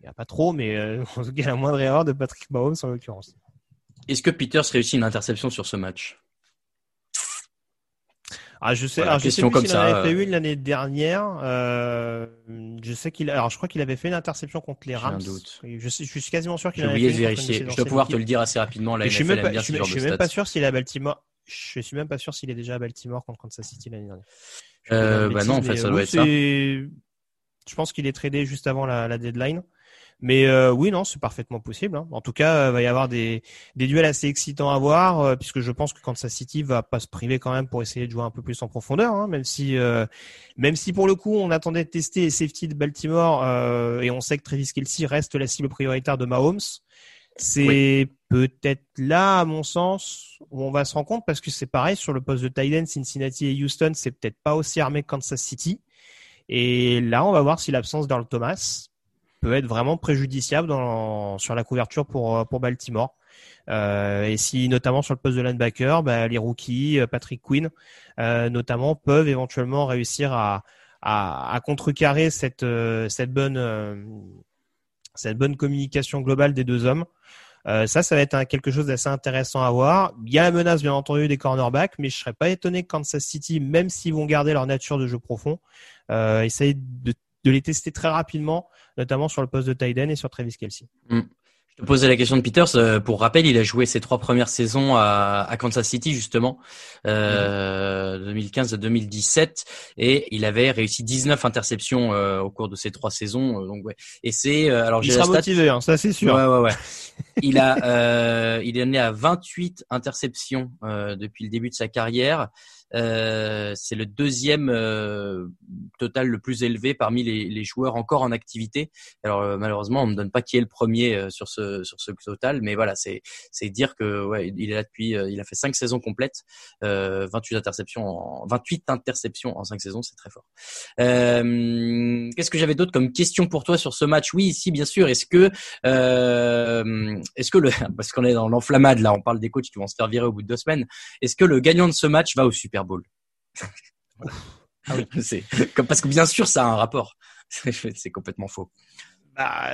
Il n'y a pas trop, mais euh, en tout cas la moindre erreur de Patrick Mahomes en l'occurrence. Est-ce que Peters réussit une interception sur ce match? Ah, je sais, Voilà, alors, je sais plus comme en ça, avait fait euh. une l'année dernière. Euh, je sais qu'il, alors je crois qu'il avait fait une interception contre les J'ai un Rams. doute. Je, sais, je suis quasiment sûr qu'il J'ai en oublié de vérifier. Je dois pouvoir te le dire assez rapidement. Là, je suis même pas, je suis- je suis même pas sûr s'il est à Baltimore. Je suis même pas sûr s'il est déjà à Baltimore contre Kansas City l'année dernière. Euh, bah bêtise, non, en fait, ça doit être ça. Je pense qu'il est tradé juste avant la, la deadline. Mais euh, oui, non, c'est parfaitement possible. hein. En tout cas, il va y avoir des, des duels assez excitants à voir, euh, puisque je pense que Kansas City va pas se priver quand même pour essayer de jouer un peu plus en profondeur, hein, même si, euh, même si pour le coup, on attendait de tester les safety de Baltimore euh, et on sait que Travis Kelsey reste la cible prioritaire de Mahomes. C'est peut-être là, à mon sens, où on va se rendre compte, parce que c'est pareil sur le poste de tight Cincinnati et Houston, c'est peut-être pas aussi armé que Kansas City. Et là, on va voir si l'absence d'Earl Thomas peut être vraiment préjudiciable sur la couverture pour, pour Baltimore. Euh, et si notamment sur le poste de linebacker, bah, les rookies, euh, Patrick Quinn, euh, notamment, peuvent éventuellement réussir à, à, contrecarrer cette, euh, cette bonne, euh, cette bonne communication globale des deux hommes. Euh, ça, ça va être quelque chose d'assez intéressant à voir. Il y a la menace, bien entendu, des cornerbacks, mais je serais pas étonné que Kansas City, même s'ils vont garder leur nature de jeu profond, euh, essaye de, de les tester très rapidement, notamment sur le poste de end et sur Travis Kelsey. Je te posais la question de Peters. euh, pour rappel, il a joué ses trois premières saisons à, Kansas City justement, euh, 2015 à 2017, et il avait réussi 19 interceptions euh, au cours de ces trois saisons. donc ouais. Et c'est euh, alors Il sera motivé, hein, ça c'est sûr. Ouais, ouais, ouais. il a, il est né à 28 interceptions depuis le début de sa carrière. Euh, c'est le deuxième euh, total le plus élevé parmi les, les joueurs encore en activité. Alors euh, malheureusement, on me donne pas qui est le premier euh, sur ce sur ce total, mais voilà, c'est c'est dire que ouais, il est là depuis, euh, il a fait cinq saisons complètes, 28 interceptions, en, 28 interceptions en cinq saisons, c'est très fort. Qu'est-ce que j'avais d'autre comme question pour toi sur ce match? Oui, ici bien sûr. Est-ce que est-ce que le parce qu'on est dans l'enflammade là, on parle des coachs qui vont se faire virer au bout de deux semaines. Est-ce que le gagnant de ce match va au Super Bowl ah oui, c'est parce que bien sûr ça a un rapport. c'est complètement faux. Bah,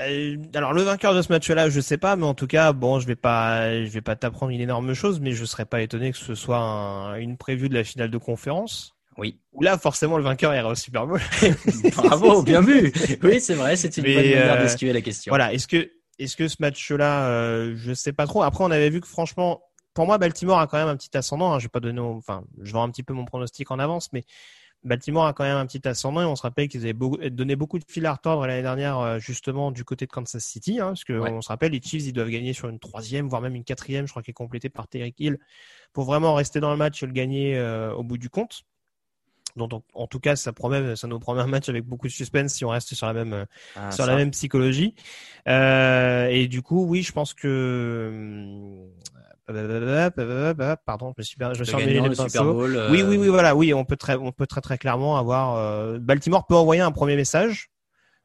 alors le vainqueur de ce match-là, je sais pas, mais en tout cas, bon, je vais pas, je vais pas t'apprendre une énorme chose, mais je serais pas étonné que ce soit une preview de la finale de conférence. Oui. Où là, forcément, le vainqueur ira au Super Bowl. Bravo, bien vu. Oui, c'est vrai, c'est une bonne manière euh, d'esquiver la question. Voilà. Est-ce que, est-ce que ce match-là, euh, je sais pas trop. Après, on avait vu que franchement, pour moi, Baltimore a quand même un petit ascendant. Hein. Je vais pas donner, enfin, je vends un petit peu mon pronostic en avance, mais Baltimore a quand même un petit ascendant et on se rappelle qu'ils avaient donné beaucoup de fil à retordre l'année dernière euh, justement du côté de Kansas City, hein, parce qu'on se rappelle les Chiefs ils doivent gagner sur une troisième voire même une quatrième, je crois qui est complétée par Terry Hill pour vraiment rester dans le match et le gagner euh, au bout du compte. Donc en, tout cas ça promet, ça nous promet un match avec beaucoup de suspense si on reste sur la même ah, sur la même psychologie. Euh, et du coup oui je pense que Pardon, je me suis, je suis emmêlé les pinceaux. Oui, oui, oui, voilà, oui, on peut très, on peut très très clairement avoir. Euh, Baltimore peut envoyer un premier message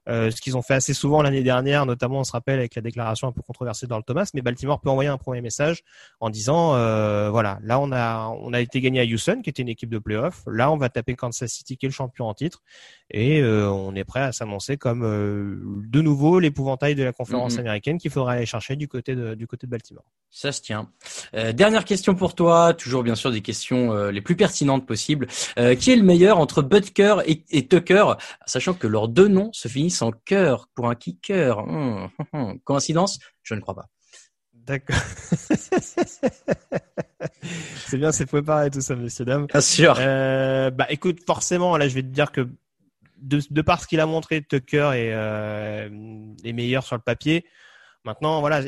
euh, ce qu'ils ont fait assez souvent l'année dernière, notamment on se rappelle avec la déclaration un peu controversée dans le Thomas, mais Baltimore peut envoyer un premier message en disant euh, voilà, là on a on a été gagné à Houston qui était une équipe de playoff, là on va taper Kansas City qui est le champion en titre et euh, on est prêt à s'annoncer comme de nouveau l'épouvantail de la conférence mm-hmm. américaine qu'il faudra aller chercher du côté de du côté de Baltimore. Ça se tient. dernière question pour toi, toujours bien sûr des questions les plus pertinentes possibles. qui est le meilleur entre Butker et, et Tucker, sachant que leurs deux noms se finissent en cœur pour un kicker. Hum, hum, hum. Coïncidence? Je ne crois pas. D'accord. c'est bien, c'est préparé tout ça, monsieur dame. Bien sûr. Euh, bah, écoute, forcément, là, je vais te dire que de, de par ce qu'il a montré, Tucker est, euh, est meilleur sur le papier. Maintenant, voilà,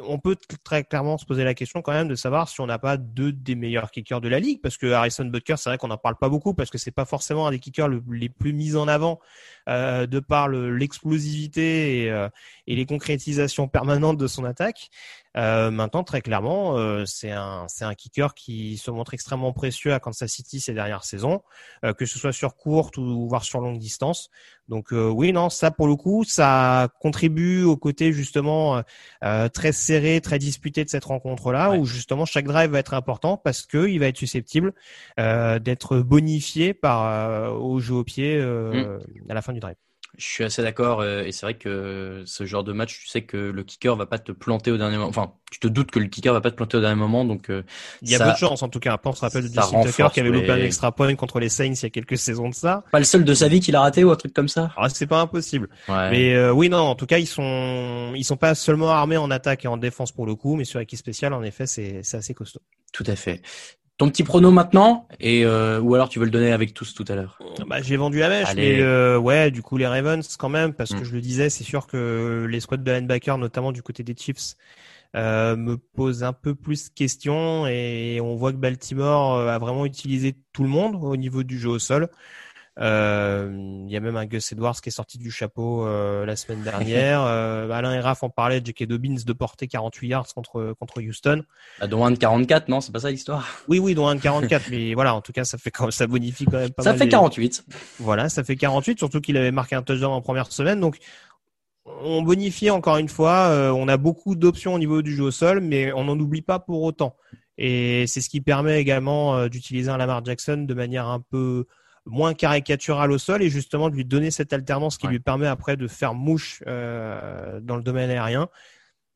on peut très clairement se poser la question quand même de savoir si on n'a pas deux des meilleurs kickers de la ligue, parce que Harrison Butker, c'est vrai qu'on n'en parle pas beaucoup, parce que c'est pas forcément un des kickers les plus mis en avant euh, de par l'explosivité euh, et, les concrétisations permanentes de son attaque. Euh, maintenant, très clairement, euh, c'est un c'est un kicker qui se montre extrêmement précieux à Kansas City ces dernières saisons, euh, que ce soit sur courte ou voire sur longue distance. Donc oui, non, ça pour le coup, ça contribue au côté justement très serré, très disputé de cette rencontre-là, où justement chaque drive va être important parce que il va être susceptible d'être bonifié par au jeu au pied mm. à la fin du drive. Je suis assez d'accord euh, et c'est vrai que ce genre de match, tu sais que le kicker va pas te planter au dernier moment. Enfin, tu te doutes que le kicker va pas te planter au dernier moment, donc euh, il y a peu de chance en tout cas. On se rappelle de Justin Tucker qui avait loupé un extra point contre les Saints il y a quelques saisons de ça. Pas le seul de sa vie qu'il a raté ou un truc comme ça. Ah, c'est pas impossible. Mais euh, oui, non, en tout cas, ils sont ils sont pas seulement armés en attaque et en défense pour le coup, mais sur équipe spéciale, en effet, c'est c'est assez costaud. Tout à fait. Ton petit prono maintenant et euh, ou alors tu veux le donner avec tous tout à l'heure. Bah, j'ai vendu la mèche, mais euh, ouais, du coup les Ravens quand même parce que mm. je le disais, c'est sûr que les squads de linebacker, notamment du côté des Chiefs, euh, me posent un peu plus de questions et on voit que Baltimore a vraiment utilisé tout le monde au niveau du jeu au sol. Euh, il y a même un Gus Edwards qui est sorti du chapeau euh, la semaine dernière. euh, Alain et Raph en parlaient, J.K. Dobbins de porter 48 yards contre contre Houston. Bah, dont un de 44, non C'est pas ça l'histoire? Oui, oui, dont un de 44. mais voilà, en tout cas, ça fait quand ça bonifie quand même pas ça mal. Ça fait 48. Voilà, ça fait 48, surtout qu'il avait marqué un touchdown en première semaine. Donc, on bonifie encore une fois. Euh, on a beaucoup d'options au niveau du jeu au sol, mais on n'en oublie pas pour autant. Et c'est ce qui permet également euh, d'utiliser un Lamar Jackson de manière un peu moins caricatural au sol et justement de lui donner cette alternance qui lui permet après de faire mouche euh, dans le domaine aérien.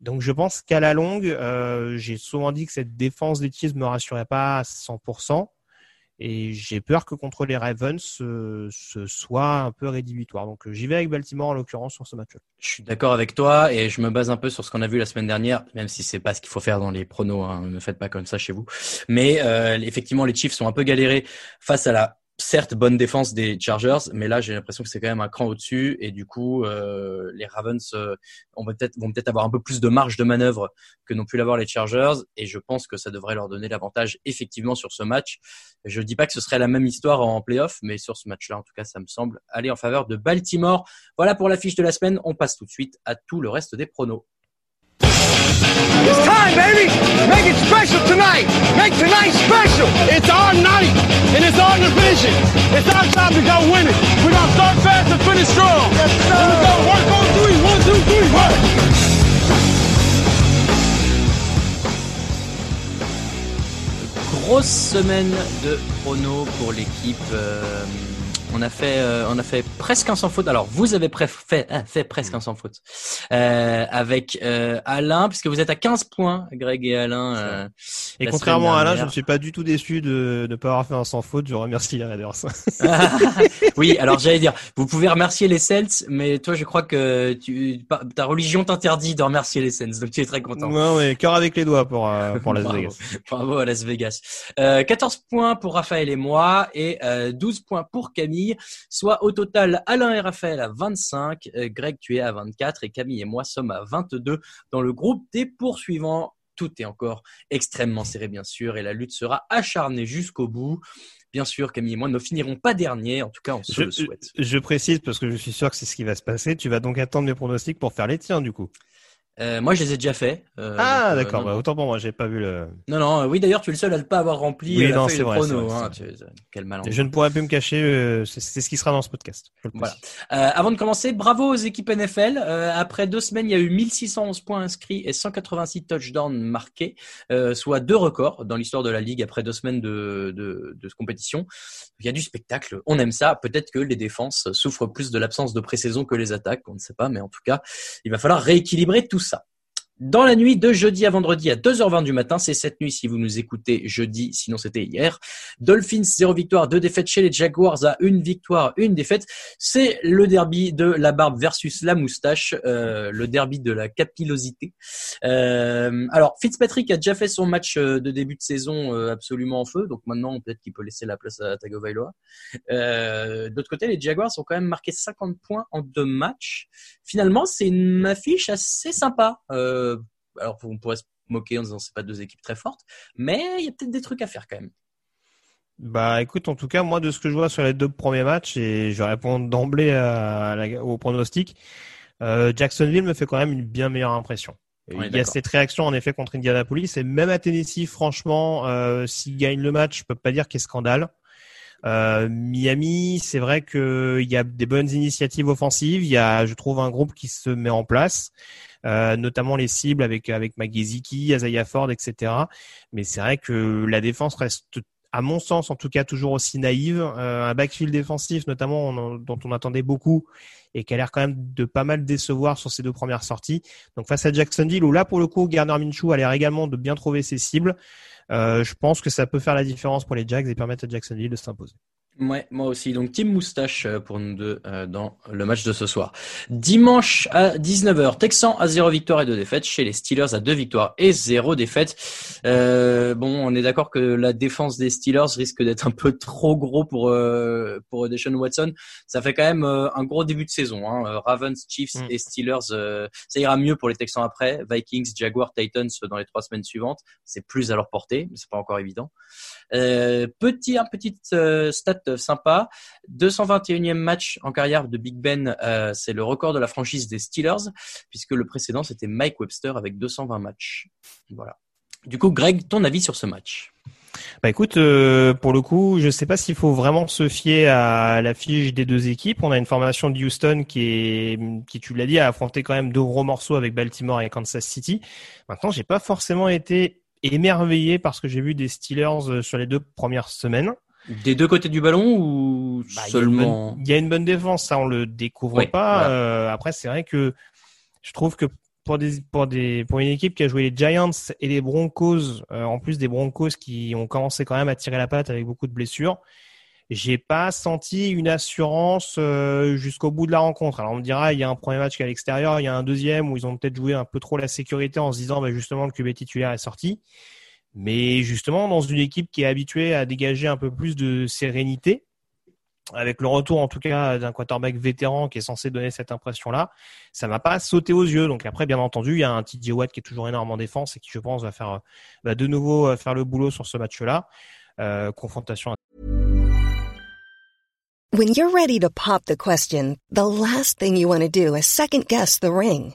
Donc je pense qu'à la longue, euh, j'ai souvent dit que cette défense des Chiefs me rassurait pas à 100%. Et j'ai peur que contre les Ravens, ce, soit un peu rédhibitoire. Donc j'y vais avec Baltimore en l'occurrence sur ce match-là. Je suis d'accord avec toi et je me base un peu sur ce qu'on a vu la semaine dernière, même si c'est pas ce qu'il faut faire dans les pronos. Hein, ne faites pas comme ça chez vous. Mais euh, effectivement, les Chiefs sont un peu galérés face à la certes bonne défense des Chargers, mais là j'ai l'impression que c'est quand même un cran au-dessus et du coup euh, les Ravens euh, vont peut-être avoir un peu plus de marge de manœuvre que n'ont pu l'avoir les Chargers et je pense que ça devrait leur donner l'avantage effectivement sur ce match. Je dis pas que ce serait la même histoire en playoff, mais sur ce match-là en tout cas ça me semble aller en faveur de Baltimore. Voilà pour l'affiche de la semaine. On passe tout de suite à tout le reste des pronos. Make it special tonight. Make tonight special. It's our night, and it's our division. It's our time to go win it. We're gonna start fast and finish strong. Yes, sir. And we're gonna work on three. One, two, three, work. Grosse semaine de pronos pour l'équipe. euh, on a fait, euh, on a fait presque un sans faute. Alors vous avez pré- fait, ah, fait presque un sans faute euh, avec euh, Alain, puisque vous êtes à 15 points, Greg et Alain. euh, Et contrairement à Alain, je ne suis pas du tout déçu de ne pas avoir fait un sans faute. Je remercie les Raiders. oui, alors j'allais dire, vous pouvez remercier les Celts, mais toi, je crois que tu, ta religion t'interdit de remercier les Saints, donc tu es très content. ouais, ouais, cœur avec les doigts pour, euh, pour Las Bravo. Vegas. Bravo à Las Vegas. Euh, 14 points pour Raphaël et moi et euh, 12 points pour Camille, soit au total Alain et Raphaël à 25, euh, Greg tu es à 24 et Camille et moi sommes à 22 dans le groupe des poursuivants. Tout est encore extrêmement serré bien sûr et la lutte sera acharnée jusqu'au bout. Bien sûr, Camille et moi ne finirons pas dernier, en tout cas on se Je, le souhaite. je précise parce que je suis sûr que c'est ce qui va se passer. Tu vas donc attendre mes pronostics pour faire les tiens, du coup. Euh, moi je les ai déjà faits. euh, ah, euh, d'accord. Bah, autant pour moi, j'ai pas vu le. Non, non, euh, oui, d'ailleurs, tu es le seul à ne pas avoir rempli Oui, la non, feuille de vrai, prono. c'est vrai, hein. Tu- Quel malin. Je ne pourrais plus me cacher. c'est ce qui sera dans ce podcast. Voilà. avant de commencer, bravo aux équipes NFL. Après deux semaines, il y a eu 1611 points inscrits et 186 touchdowns marqués, soit deux records dans l'histoire de la ligue après deux semaines de, de, de compétition. Il y a du spectacle, on aime ça. Peut-être que les défenses souffrent plus de l'absence de pré-saison que les attaques, on ne sait pas, mais en tout cas, il va falloir rééquilibrer tout ça. した。Dans la nuit de jeudi à vendredi à 2h20 du matin, c'est cette nuit si vous nous écoutez jeudi, sinon c'était hier. Dolphins 0 victoire, 2 défaites chez les Jaguars à une victoire, une défaite. C'est le derby de la barbe versus la moustache, euh, le derby de la capillosité. Euh, alors Fitzpatrick a déjà fait son match euh, de début de saison euh, absolument en feu, donc maintenant peut-être qu'il peut laisser la place à Tagovailoa. Euh, D'autre côté, les Jaguars ont quand même marqué 50 points en deux matchs. Finalement, c'est une affiche assez sympa. Euh, alors on pourrait se moquer en disant c'est pas deux équipes très fortes, mais il y a peut-être des trucs à faire quand même. Bah, écoute, en tout cas, moi, de ce que je vois sur les deux premiers matchs, et je vais répondre d'emblée au pronostic, euh, Jacksonville me fait quand même une bien meilleure impression. Il y a cette réaction en effet contre Indianapolis et même à Tennessee, franchement, euh, s'ils gagnent le match, je peux pas dire qu'il y ait scandale. Euh, Miami, c'est vrai que il y a des bonnes initiatives offensives. Il y a, je trouve, un groupe qui se met en place, euh, notamment les cibles avec avec Magiziki, Isaiah Ford, etc. Mais c'est vrai que la défense reste, à mon sens, en tout cas, toujours aussi naïve. Euh, un backfield défensif, notamment, on en- dont on attendait beaucoup et qui a l'air quand même de pas mal décevoir sur ses deux premières sorties. Donc face à Jacksonville, où là pour le coup, Garner Minshew a l'air également de bien trouver ses cibles. Euh, je pense que ça peut faire la différence pour les Jags et permettre à Jacksonville de s'imposer. Ouais, moi aussi. Donc, Team Moustache euh, pour nous deux euh, dans le match de ce soir. Dimanche à 19h, Texan à 0 victoire et 2 défaites chez les Steelers à 2 victoires et 0 défaites. Euh, bon, on est d'accord que la défense des Steelers risque d'être un peu trop gros pour euh, pour Deshaun Watson. Ça fait quand même euh, un gros début de saison. Hein. Euh, Ravens, Chiefs Mm. et Steelers, euh, ça ira mieux pour les Texans après. Vikings, Jaguars, Titans dans les trois semaines suivantes. C'est plus à leur portée, mais c'est pas encore évident. Euh, petit, un petit euh, stat sympa. 221e match en carrière de Big Ben, euh, c'est le record de la franchise des Steelers, puisque le précédent c'était Mike Webster avec 220 matchs. Voilà. Du coup, Greg, ton avis sur ce match? Bah écoute, euh, pour le coup, je sais pas s'il faut vraiment se fier à la fiche des deux équipes. On a une formation de Houston qui est, qui tu l'as dit, a affronté quand même deux gros morceaux avec Baltimore et Kansas City. Maintenant, j'ai pas forcément été émerveillé par ce que j'ai vu des Steelers euh, sur les deux premières semaines. Des deux côtés du ballon ou Bah, il y seulement Il y, a une bonne défense, ça on le découvre Oui, pas. voilà. Euh, après, c'est vrai que je trouve que pour des pour des pour une équipe qui a joué les Giants et les Broncos, euh, en plus des Broncos qui ont commencé quand même à tirer la patte avec beaucoup de blessures, j'ai pas senti une assurance euh, jusqu'au bout de la rencontre. Alors on me dira, il y a un premier match qui est à l'extérieur, il y a un deuxième où ils ont peut-être joué un peu trop la sécurité en se disant, bah, justement le QB titulaire est sorti. Mais justement, dans une équipe qui est habituée à dégager un peu plus de sérénité, avec le retour en tout cas d'un quarterback vétéran qui est censé donner cette impression-là, ça m'a pas sauté aux yeux. Donc après, bien entendu, il y a un TJ Watt qui est toujours énorme en défense et qui, je pense, va faire va de nouveau faire le boulot sur ce match-là. Euh, confrontation. When pop question, the last thing you want to do is second guess the ring.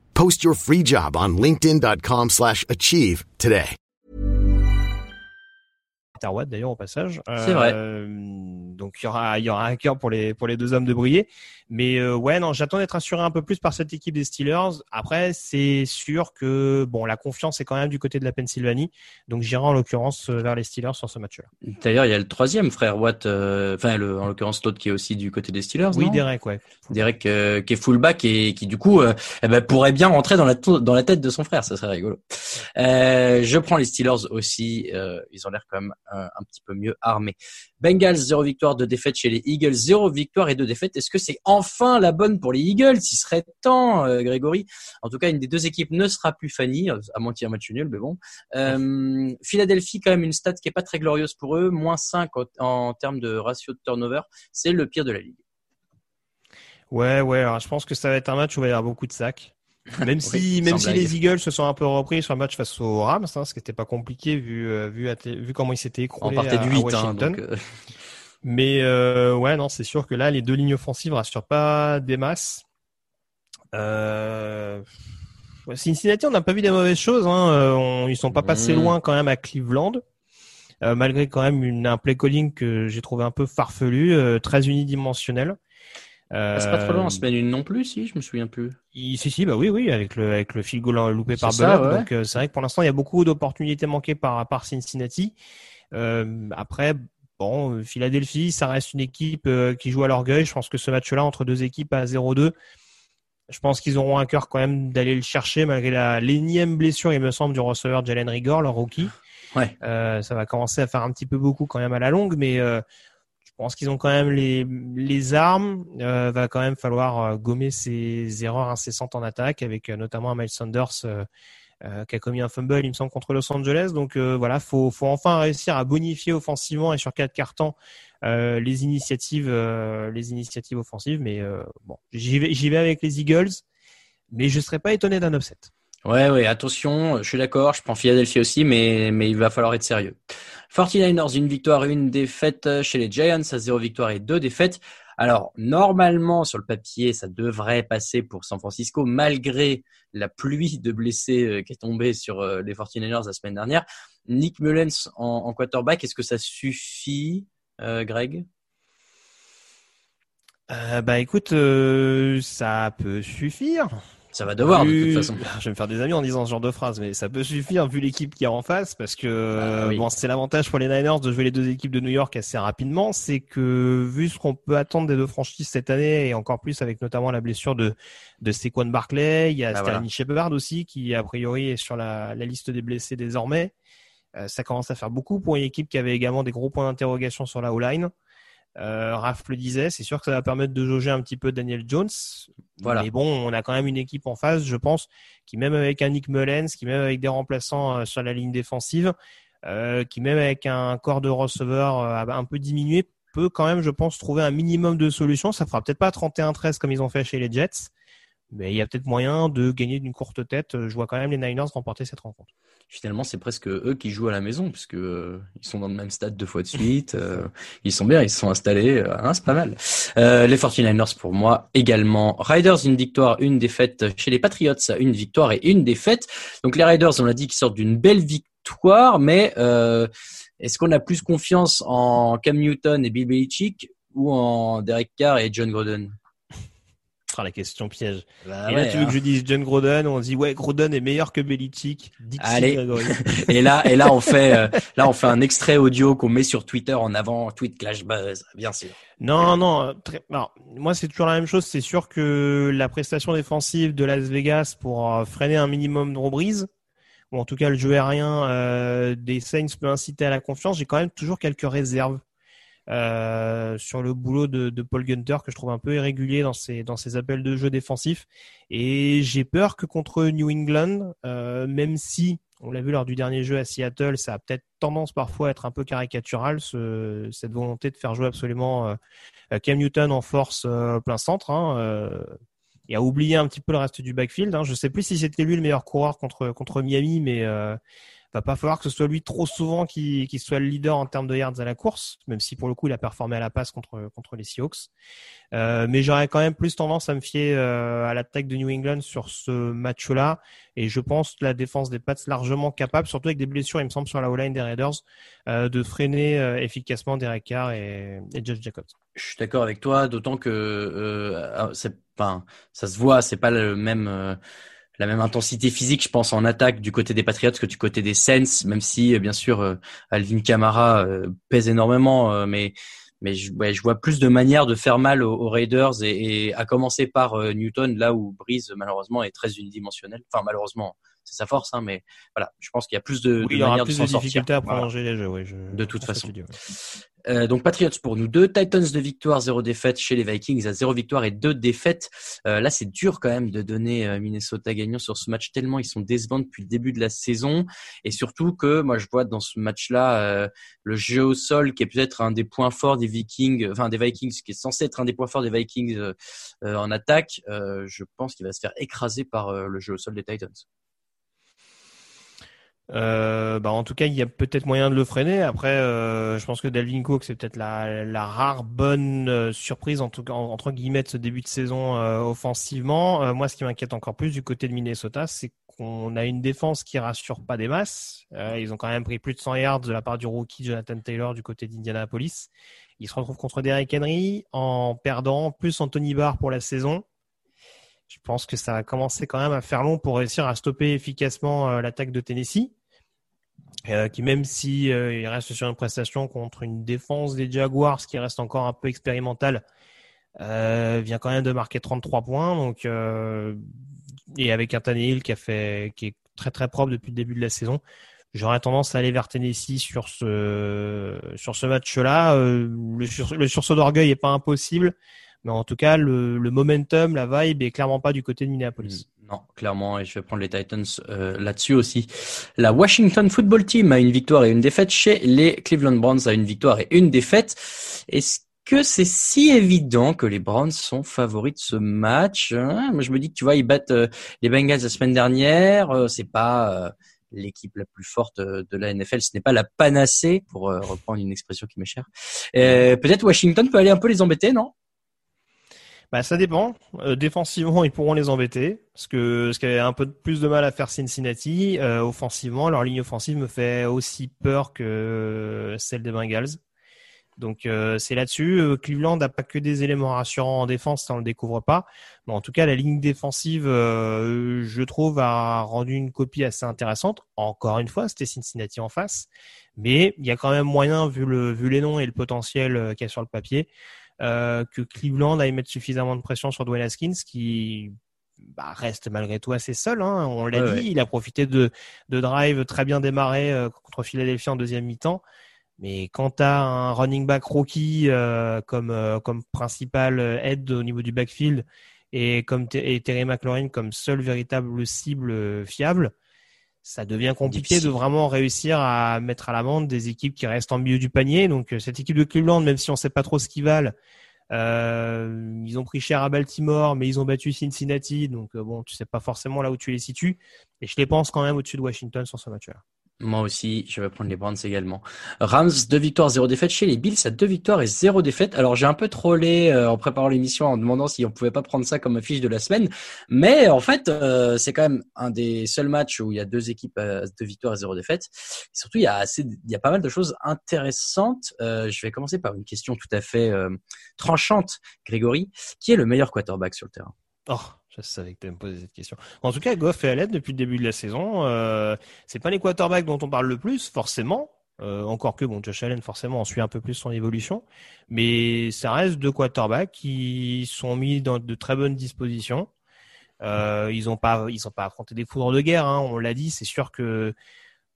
Post your free job on linkedin.com/achieve slash achieve today. Watt d'ailleurs au passage. C'est vrai. Euh, donc il y aura il y aura un cœur pour les pour les deux hommes de briller. Mais euh, ouais non, j'attends d'être rassuré un peu plus par cette équipe des Steelers. Après c'est sûr que bon la confiance est quand même du côté de la Pennsylvanie. Donc j'irai en l'occurrence vers les Steelers sur ce match-là. D'ailleurs, il y a le troisième frère Watt, euh, enfin le, en l'occurrence l'autre qui est aussi du côté des Steelers. Oui Derek ouais. Derek euh, qui est fullback et qui du coup euh, eh ben, pourrait bien rentrer dans la to- dans la tête de son frère, ça serait rigolo. Euh, je prends les Steelers aussi, euh, ils ont l'air quand même un, un petit peu mieux armés. Bengals 0 victoire, 2 défaites chez les Eagles, 0 victoire et 2 défaites. Est-ce que c'est enfin la bonne pour les Eagles? Il serait temps, euh, Grégory. En tout cas, une des deux équipes ne sera plus Fanny, euh, à moins qu'il y ait un match nul, mais bon. Euh, Philadelphie, quand même une stat qui est pas très glorieuse pour eux, moins 5 en, termes de ratio de turnover. C'est le pire de la ligue. Ouais, ouais. Je pense que ça va être un match où il va y avoir beaucoup de sacs. Même Oui, si, même si blague. les Eagles se sont un peu repris sur le match face aux Rams, hein, ce qui n'était pas compliqué vu, euh, vu, vu comment ils s'étaient On écroulés partait à, du à 8, hein, donc, euh, Mais euh, ouais, non, c'est sûr que là, les deux lignes offensives rassurent pas des masses. Euh... Cincinnati, on n'a pas vu des mauvaises choses. Hein. euh, On, ils sont pas passés Mhm. loin quand même à Cleveland, euh, malgré quand même une, un play calling que j'ai trouvé un peu farfelu, euh, très unidimensionnel. Euh, Ah, c'est pas trop loin en semaine une non plus, si, je me souviens plus. il- si, si, bah oui, oui, avec le, avec le field goal loupé par ouais. Donc, euh, c'est vrai que pour l'instant, il y a beaucoup d'opportunités manquées par, par Cincinnati. Euh, après, bon, Philadelphie, ça reste une équipe euh, qui joue à l'orgueil. Je pense que ce match-là, entre deux équipes à 0-2, je pense qu'ils auront un cœur quand même d'aller le chercher malgré la l'énième blessure, il me semble, du receveur Jalen Rigor, leur rookie. Ouais. Euh, ça va commencer à faire un petit peu beaucoup quand même à la longue, mais euh, pense qu'ils ont quand même les, les armes. Euh, va quand même falloir euh, gommer ces erreurs incessantes en attaque, avec euh, notamment un Miles Sanders euh, qui a commis un fumble, il me semble, contre Los Angeles. Donc voilà, faut, faut enfin réussir à bonifier offensivement et sur quatre cartons euh, les initiatives, les initiatives offensives. Mais bon, j'y vais, j'y vais avec les Eagles, mais je serais pas étonné d'un upset. Ouais, ouais, attention, je suis d'accord, je prends Philadelphie aussi, mais, mais il va falloir être sérieux. 49ers, une victoire, une défaite chez les Giants, à zéro victoire et deux défaites. Alors, normalement, sur le papier, ça devrait passer pour San Francisco, malgré la pluie de blessés euh, qui est tombée sur euh, les 49ers la semaine dernière. Nick Mullens en, quarterback, est-ce que ça suffit, euh, Greg? Euh, bah écoute, euh, ça peut suffire. Ça va devoir, de toute façon. Je vais me faire des amis en disant ce genre de phrase, mais ça peut suffire vu l'équipe qui est en face, parce que Ah oui. bon, c'est l'avantage pour les Niners de jouer les deux équipes de New York assez rapidement, c'est que vu ce qu'on peut attendre des deux franchises cette année et encore plus avec notamment la blessure de de Saquon Barkley, il y a Ah, Sterling voilà. Shepard aussi qui a priori est sur la, la liste des blessés désormais. Euh, ça commence à faire beaucoup pour une équipe qui avait également des gros points d'interrogation sur la O-line. Euh, Raph le disait, c'est sûr que ça va permettre de jauger un petit peu Daniel Jones. Voilà. Mais bon, on a quand même une équipe en face, je pense, qui même avec un Nick Mullens, qui même avec des remplaçants euh, sur la ligne défensive, euh, qui même avec un corps de receveur euh, un peu diminué, peut quand même, je pense, trouver un minimum de solutions. Ça fera peut-être pas 31-13 comme ils ont fait chez les Jets, mais il y a peut-être moyen de gagner d'une courte tête. Je vois quand même les Niners remporter cette rencontre. Finalement, c'est presque eux qui jouent à la maison, puisque euh, ils sont dans le même stade deux fois de suite. euh, ils sont bien, ils se sont installés. euh, hein, c'est pas mal. Euh, les 49ers pour moi également. Riders, une victoire, une défaite chez les Patriots, une victoire et une défaite. Donc les Riders, on l'a dit, qui sortent d'une belle victoire mais euh, est-ce qu'on a plus confiance en Cam Newton et Bill Belichick ou en Derek Carr et John Gruden? Sera la question piège. Bah et là, ouais, tu veux hein. que je dise John Groden, on dit ouais, Groden est meilleur que Belichick. Dixie Allez. Et là, et là, on fait, euh, là, on fait un extrait audio qu'on met sur Twitter en avant, tweet Clash Buzz, bien sûr. Non, non. Très... alors, moi, c'est toujours la même chose. C'est sûr que la prestation défensive de Las Vegas pour euh, freiner un minimum de reprise, ou en tout cas le jeu aérien euh, des Saints peut inciter à la confiance. J'ai quand même toujours quelques réserves euh, sur le boulot de, de Paul Gunter que je trouve un peu irrégulier dans ses dans ses appels de jeu défensifs. Et j'ai peur que contre New England, euh, même si on l'a vu lors du dernier jeu à Seattle, ça a peut-être tendance parfois à être un peu caricatural, ce, cette volonté de faire jouer absolument euh, Cam Newton en force euh, plein centre. Hein, euh, et à oublier un petit peu le reste du backfield. Hein. Je sais plus si c'était lui le meilleur coureur contre contre Miami, mais va pas falloir que ce soit lui trop souvent qui, qui soit le leader en termes de yards à la course, même si pour le coup il a performé à la passe contre contre les Seahawks. Euh, mais j'aurais quand même plus tendance à me fier euh, à l'attaque de New England sur ce match-là, et je pense que la défense des Pats largement capable, surtout avec des blessures, il me semble, sur la O-line des Raiders, euh, de freiner euh, efficacement Derek Carr et, et Josh Jacobs. Je suis d'accord avec toi, d'autant que c'est, ça se voit, c'est pas le même. La même intensité physique, je pense, en attaque du côté des Patriots que du côté des Saints, même si, euh, bien sûr, euh, Alvin Kamara euh, pèse énormément, mais mais je, ouais, je vois plus de manières de faire mal aux, aux Raiders et, et à commencer par Newton, là où Breeze malheureusement est très unidimensionnel. Enfin, malheureusement, c'est sa force, hein, mais voilà, je pense qu'il y a plus de, Oui, de il y aura manières plus de difficultés à Voilà. prolonger les jeux. Oui, je, De toute façon. ouais. Euh, donc Patriots pour nous deux, Titans de victoire, zéro défaite chez les Vikings à zéro victoire et deux défaites. Euh, là c'est dur quand même de donner euh, Minnesota gagnant sur ce match tellement ils sont décevants depuis le début de la saison et surtout que moi je vois dans ce match-là euh, le jeu au sol qui est peut-être un des points forts des Vikings, enfin des Vikings qui est censé être un des points forts des Vikings en attaque. Je pense qu'il va se faire écraser par le jeu au sol des Titans. Euh, bah en tout cas, il y a peut-être moyen de le freiner. Après, euh, je pense que Dalvin Cook, c'est peut-être la, la rare bonne euh, surprise, en tout cas, en- entre guillemets, de ce début de saison euh, offensivement. Euh, moi, ce qui m'inquiète encore plus du côté de Minnesota, c'est qu'on a une défense qui rassure pas des masses. Euh, ils ont quand même pris plus de 100 yards de la part du rookie Jonathan Taylor du côté d'Indianapolis. Ils se retrouvent contre Derrick Henry en perdant plus Anthony Barr pour la saison. Je pense que ça va commencer quand même à faire long pour réussir à stopper efficacement l'attaque de Tennessee euh, qui même si euh, il reste sur une prestation contre une défense des Jaguars qui reste encore un peu expérimentale, euh, vient quand même de marquer 33 points. Donc et avec un Tannehill qui a fait qui est très très propre depuis le début de la saison. J'aurais tendance à aller vers Tennessee sur ce sur ce match-là. Le, sur- le sursaut d'orgueil est pas impossible, mais en tout cas le, momentum, la vibe est clairement pas du côté de Minneapolis. Non, clairement, et je vais prendre les Titans euh, là-dessus aussi. La Washington Football Team a une victoire et une défaite chez les Cleveland Browns a une victoire et une défaite. Est-ce que c'est si évident que les Browns sont favoris de ce match hein? Moi, je me dis que tu vois, ils battent euh, les Bengals la semaine dernière. euh, c'est pas euh, l'équipe la plus forte euh, de la NFL. Ce n'est pas la panacée, pour reprendre une expression qui m'est chère. Peut-être Washington peut aller un peu les embêter, non? Bah, ça dépend. Euh, défensivement, ils pourront les embêter. Parce que ce qui avait un peu plus de mal à faire Cincinnati, euh, offensivement, leur ligne offensive me fait aussi peur que celle des Bengals. Donc euh, c'est là-dessus. Euh, Cleveland n'a pas que des éléments rassurants en défense, ça on le découvre pas. Mais en tout cas, la ligne défensive, euh, je trouve, a rendu une copie assez intéressante. Encore une fois, c'était Cincinnati en face, mais il y a quand même moyen, vu le vu les noms et le potentiel euh, qu'il y a sur le papier, euh, que Cleveland aille mettre suffisamment de pression sur Dwayne Haskins, qui bah, reste malgré tout assez seul. Hein. On l'a Ouais, dit, ouais. il a profité de, de drive très bien démarré euh, contre Philadelphie en deuxième mi-temps. Mais quand tu as un running back rookie euh, comme, euh, comme principal aide au niveau du backfield et comme et Terry McLaurin comme seul véritable cible fiable, ça devient compliqué Difficile. de vraiment réussir à mettre à l'amende des équipes qui restent en milieu du panier. Donc euh, cette équipe de Cleveland, même si on sait pas trop ce qu'ils valent, euh, ils ont pris cher à Baltimore, mais ils ont battu Cincinnati. Donc euh, bon, tu sais pas forcément là où tu les situes. Et je les pense quand même au-dessus de Washington sur ce match-là. Moi aussi, je vais prendre les Browns également. Rams, deux victoires, zéro défaite. Chez les Bills, à deux victoires et zéro défaite. Alors, j'ai un peu trollé euh, en préparant l'émission en demandant si on pouvait pas prendre ça comme affiche de la semaine. Mais en fait, euh, c'est quand même un des seuls matchs où il y a deux équipes à deux victoires et zéro défaite. Surtout, il y a assez, il y a pas mal de choses intéressantes. Euh, je vais commencer par une question tout à fait tranchante, Grégory. Qui est le meilleur quarterback sur le terrain? Oh, je savais que tu me poser cette question. En tout cas, Goff à l'aide depuis le début de la saison. Euh, c'est pas les quarterbacks dont on parle le plus, forcément. Euh, encore que bon, Josh Allen, forcément, on suit un peu plus son évolution, mais ça reste deux quarterbacks qui sont mis dans de très bonnes dispositions. Euh, ils n'ont pas, pas affronté des foudres de guerre. Hein, on l'a dit, c'est sûr que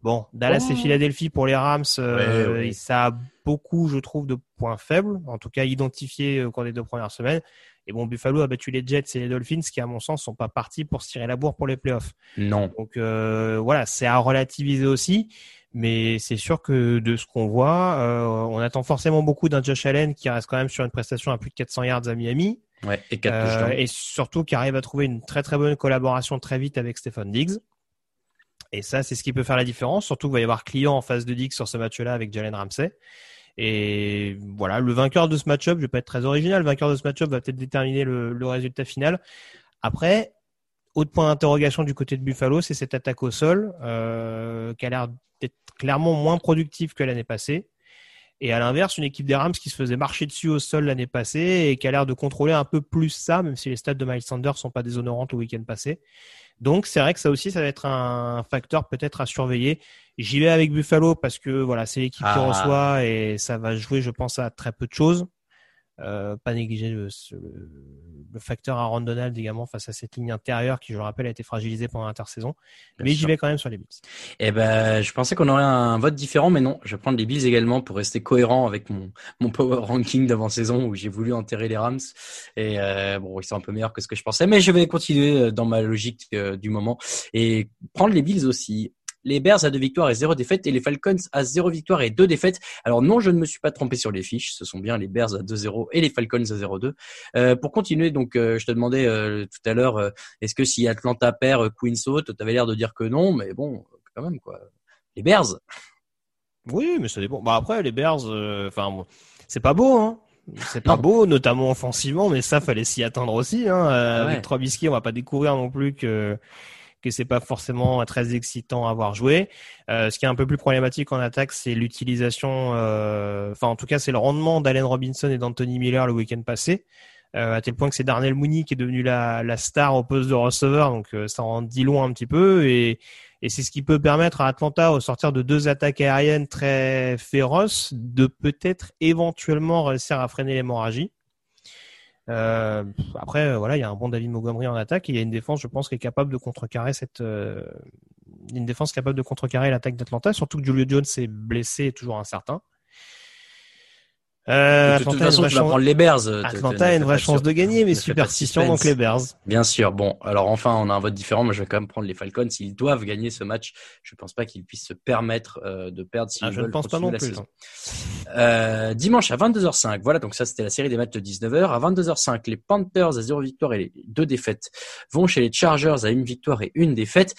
bon, Dallas et oh. Philadelphie pour les Rams, euh, ça a beaucoup, je trouve, de points faibles. En tout cas, identifiés au cours des deux premières semaines. Et bon, Buffalo a battu les Jets et les Dolphins qui, à mon sens, sont pas partis pour se tirer la bourre pour les playoffs. Non. Donc euh, voilà, c'est à relativiser aussi. Mais c'est sûr que de ce qu'on voit, euh, on attend forcément beaucoup d'un Josh Allen qui reste quand même sur une prestation à plus de 400 yards à Miami. Ouais, et, euh, et surtout qui arrive à trouver une très très bonne collaboration très vite avec Stephen Diggs. Et ça, c'est ce qui peut faire la différence. Surtout qu'il va y avoir client en face de Diggs sur ce match-là avec Jalen Ramsey. Et voilà, le vainqueur de ce match-up, je vais pas être très original, le vainqueur de ce match-up va peut-être déterminer le, le, résultat final. Après, autre point d'interrogation du côté de Buffalo, c'est cette attaque au sol euh, qui a l'air d'être clairement moins productive que l'année passée. Et à l'inverse, une équipe des Rams qui se faisait marcher dessus au sol l'année passée et qui a l'air de contrôler un peu plus ça, même si les stats de Miles Sanders sont pas déshonorantes le week-end passé. Donc c'est vrai que ça aussi, ça va être un facteur peut-être à surveiller. J'y vais avec Buffalo parce que voilà, c'est l'équipe qui ah. reçoit et ça va jouer, je pense, à très peu de choses. Euh, pas négliger le, le, facteur Aaron Donald également face à cette ligne intérieure qui, je le rappelle, a été fragilisée pendant l'intersaison. Mais j'y vais quand même sur les Bills. Eh ben, je pensais qu'on aurait un vote différent, mais non. Je vais prendre les Bills également pour rester cohérent avec mon, mon power ranking d'avant-saison où j'ai voulu enterrer les Rams. Et euh, bon, ils sont un peu meilleurs que ce que je pensais, mais je vais continuer euh, dans ma logique euh, du moment et prendre les Bills aussi les Bears à deux victoires et zéro défaite et les Falcons à zéro victoire et deux défaites. Alors non, je ne me suis pas trompé sur les fiches. Ce sont bien les Bears à 2-0 et les Falcons à 0-2. Euh, pour continuer, donc euh, je te demandais euh, tout à l'heure, euh, est-ce que si Atlanta perd, Queen saute Tu avais l'air de dire que non, mais bon, quand même quoi. Les Bears. Oui, mais ça dépend. Bah après, les Bears, enfin, c'est pas beau, hein. C'est pas beau, notamment offensivement, mais ça fallait s'y attendre aussi. Hein. Avec trois biscuits, on va pas découvrir non plus que que c'est pas forcément très excitant à avoir joué. Euh, ce qui est un peu plus problématique en attaque, c'est l'utilisation, euh, enfin en tout cas c'est le rendement d'Allen Robinson et d'Anthony Miller le week-end passé. Euh, à tel point que c'est Darnell Mooney qui est devenu la, star au poste de receveur, donc ça en dit loin un petit peu et, et c'est ce qui peut permettre à Atlanta, au sortir de deux attaques aériennes très féroces, de peut-être éventuellement réussir à freiner l'hémorragie. Euh, après, euh, voilà, il y a un bon David Montgomery en attaque et il y a une défense, je pense, qui est capable de contrecarrer cette, euh, une défense capable de contrecarrer l'attaque d'Atlanta. Surtout que Julio Jones est blessé et toujours incertain. Euh, de toute façon, tu vas prendre les Bears. Atlanta a une vraie chance de gagner, mais superstition, donc les Bears. Bien sûr. Bon, alors enfin, on a un vote différent. Moi, je vais quand même prendre les Falcons. S'ils doivent gagner ce match, je ne pense pas qu'ils puissent se permettre euh, de perdre ah, je ne pense pas non plus. Euh, dimanche à 22h05. Voilà, donc ça, c'était la série des matchs de 19h. À 22h05, les Panthers à 0 victoire et les deux défaites vont chez les Chargers à une victoire et une défaite.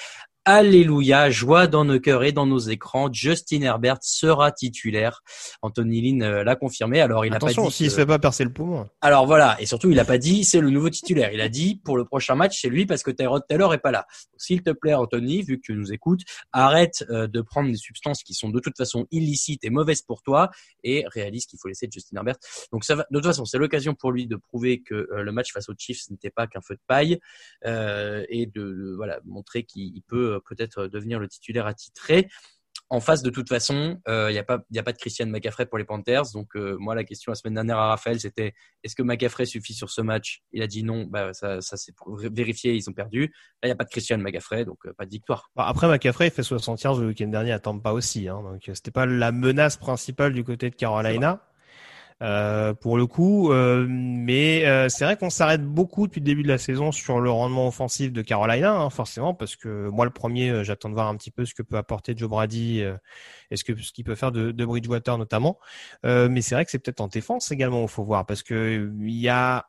Alléluia, joie dans nos cœurs et dans nos écrans. Justin Herbert sera titulaire. Anthony Lynn euh, l'a confirmé. Alors il a pas dit. s'il se fait pas percer le poumon. Alors voilà, et surtout il a pas dit c'est le nouveau titulaire. Il a dit pour le prochain match c'est lui parce que Tyrod Taylor est pas là. S'il te plaît Anthony, vu que tu nous écoutes, arrête euh, de prendre des substances qui sont de toute façon illicites et mauvaises pour toi et réalise qu'il faut laisser Justin Herbert. Donc ça va. De toute façon c'est l'occasion pour lui de prouver que euh, le match face aux Chiefs n'était pas qu'un feu de paille et de, de voilà montrer qu'il peut peut-être devenir le titulaire attitré. En face, de toute façon, il euh, n'y a, pas, a pas de Christian McCaffrey pour les Panthers. Donc, euh, moi, la question la semaine dernière à Raphaël, c'était est-ce que McCaffrey suffit sur ce match? Il a dit non. Bah, ça, ça c'est pour vérifier. Ils ont perdu. Là, il n'y a pas de Christian McCaffrey, donc euh, pas de victoire. Bah, après, McCaffrey, fait 60 yards le week-end dernier à Tampa aussi. Hein, donc, c'était pas la menace principale du côté de Carolina. Euh, pour le coup. Euh, mais euh, c'est vrai qu'on s'arrête beaucoup depuis le début de la saison sur le rendement offensif de Carolina, hein, forcément, parce que moi le premier, j'attends de voir un petit peu ce que peut apporter Joe Brady et ce que ce qu'il peut faire de, de Bridgewater notamment. mais c'est vrai que c'est peut-être en défense également il faut voir, parce que il y a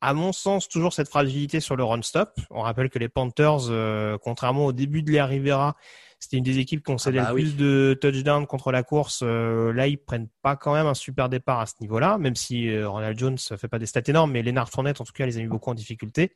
à mon sens, toujours cette fragilité sur le run-stop. On rappelle que les Panthers, contrairement au début de l'ère Rivera, C'était une des équipes qui concédait Ah bah le plus de touchdowns contre la course. Euh, là, ils prennent pas quand même un super départ à ce niveau-là, même si euh, Ronald Jones fait pas des stats énormes, mais Leonard Fournette, en tout cas, les a mis beaucoup en difficulté.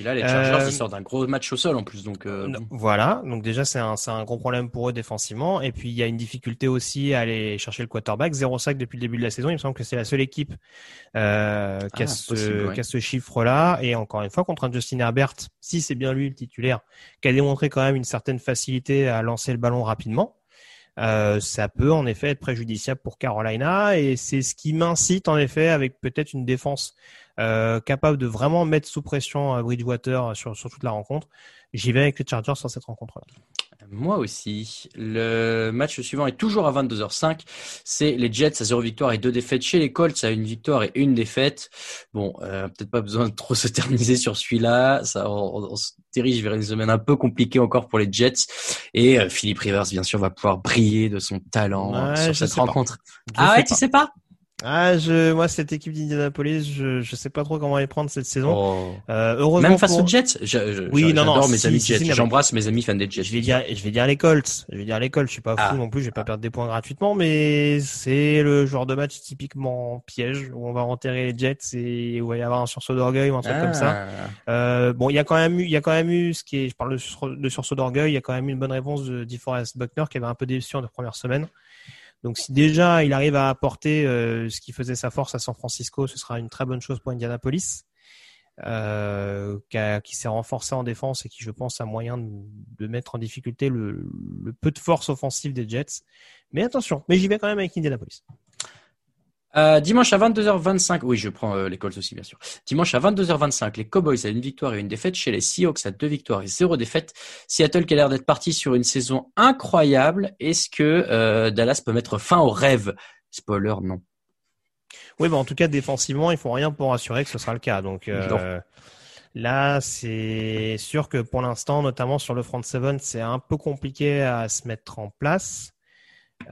Et là, les Chargers, Euh, ils sortent d'un gros match au sol en plus, donc. Non. Voilà, donc déjà c'est un, gros problème pour eux défensivement. Et puis il y a une difficulté aussi à aller chercher le quarterback. Zéro sac depuis le début de la saison. Il me semble que c'est la seule équipe qui, a Ah, ce, ouais. ce chiffre-là. Et encore une fois, contre un Justin Herbert, si c'est bien lui le titulaire, qui a démontré quand même une certaine facilité à lancer le ballon rapidement. euh, ça peut en effet être préjudiciable pour Carolina et c'est ce qui m'incite en effet avec peut-être une défense euh, capable de vraiment mettre sous pression euh, Bridgewater sur, toute la rencontre. J'y vais avec les Chargers sur cette rencontre-là. Moi aussi. Le match suivant est toujours à 22h05. C'est les Jets à 0 victoire et 2 défaites chez les Colts à une victoire et une défaite. Bon, euh, peut-être pas besoin de trop s'éterniser sur celui-là. Ça, on, on se dirige vers une semaine un peu compliquée encore pour les Jets. Et euh, Philippe Rivers, bien sûr, va pouvoir briller de son talent Ouais, sur cette rencontre. Ah ouais, pas. tu sais pas? Ah, je, moi, cette équipe d'Indianapolis, je, je sais pas trop comment les prendre cette saison. Oh. Euh, heureusement Même face pour- aux Jets je, je, Oui, non, non, j'adore mes si, amis si, Jets. si, J'embrasse mes amis fans des Jets. Je vais dire, je vais dire les Colts. Je vais dire les Colts. Je suis pas fou Ah. non plus. Je vais pas perdre des points gratuitement, mais c'est le genre de match typiquement piège où on va enterrer les Jets et où il va y avoir un sursaut d'orgueil ou un truc comme ça. Ah. Euh, bon, il y a quand même eu, il y a quand même eu ce qui est, je parle de, sur- de sursaut d'orgueil, il y a quand même eu une bonne réponse de DeForest Buckner qui avait un peu déçu en la première semaine. Donc si déjà il arrive à apporter euh, ce qui faisait sa force à San Francisco, ce sera une très bonne chose pour Indianapolis, euh, qui, s'est renforcé en défense et qui, je pense, a moyen de, de mettre en difficulté le, le peu de force offensive des Jets. Mais attention, mais j'y vais quand même avec Indianapolis. Euh, dimanche à 22h25, oui, je prends euh, les Colts aussi, bien sûr. Dimanche à 22h25, les Cowboys à une victoire et une défaite chez les Seahawks à deux victoires et zéro défaite. Seattle qui a l'air d'être parti sur une saison incroyable. Est-ce que euh, Dallas peut mettre fin au rêve? Spoiler, non. Oui, bah en tout cas défensivement, ils font rien pour assurer que ce sera le cas. Donc euh, là, c'est sûr que pour l'instant, notamment sur le front seven, c'est un peu compliqué à se mettre en place.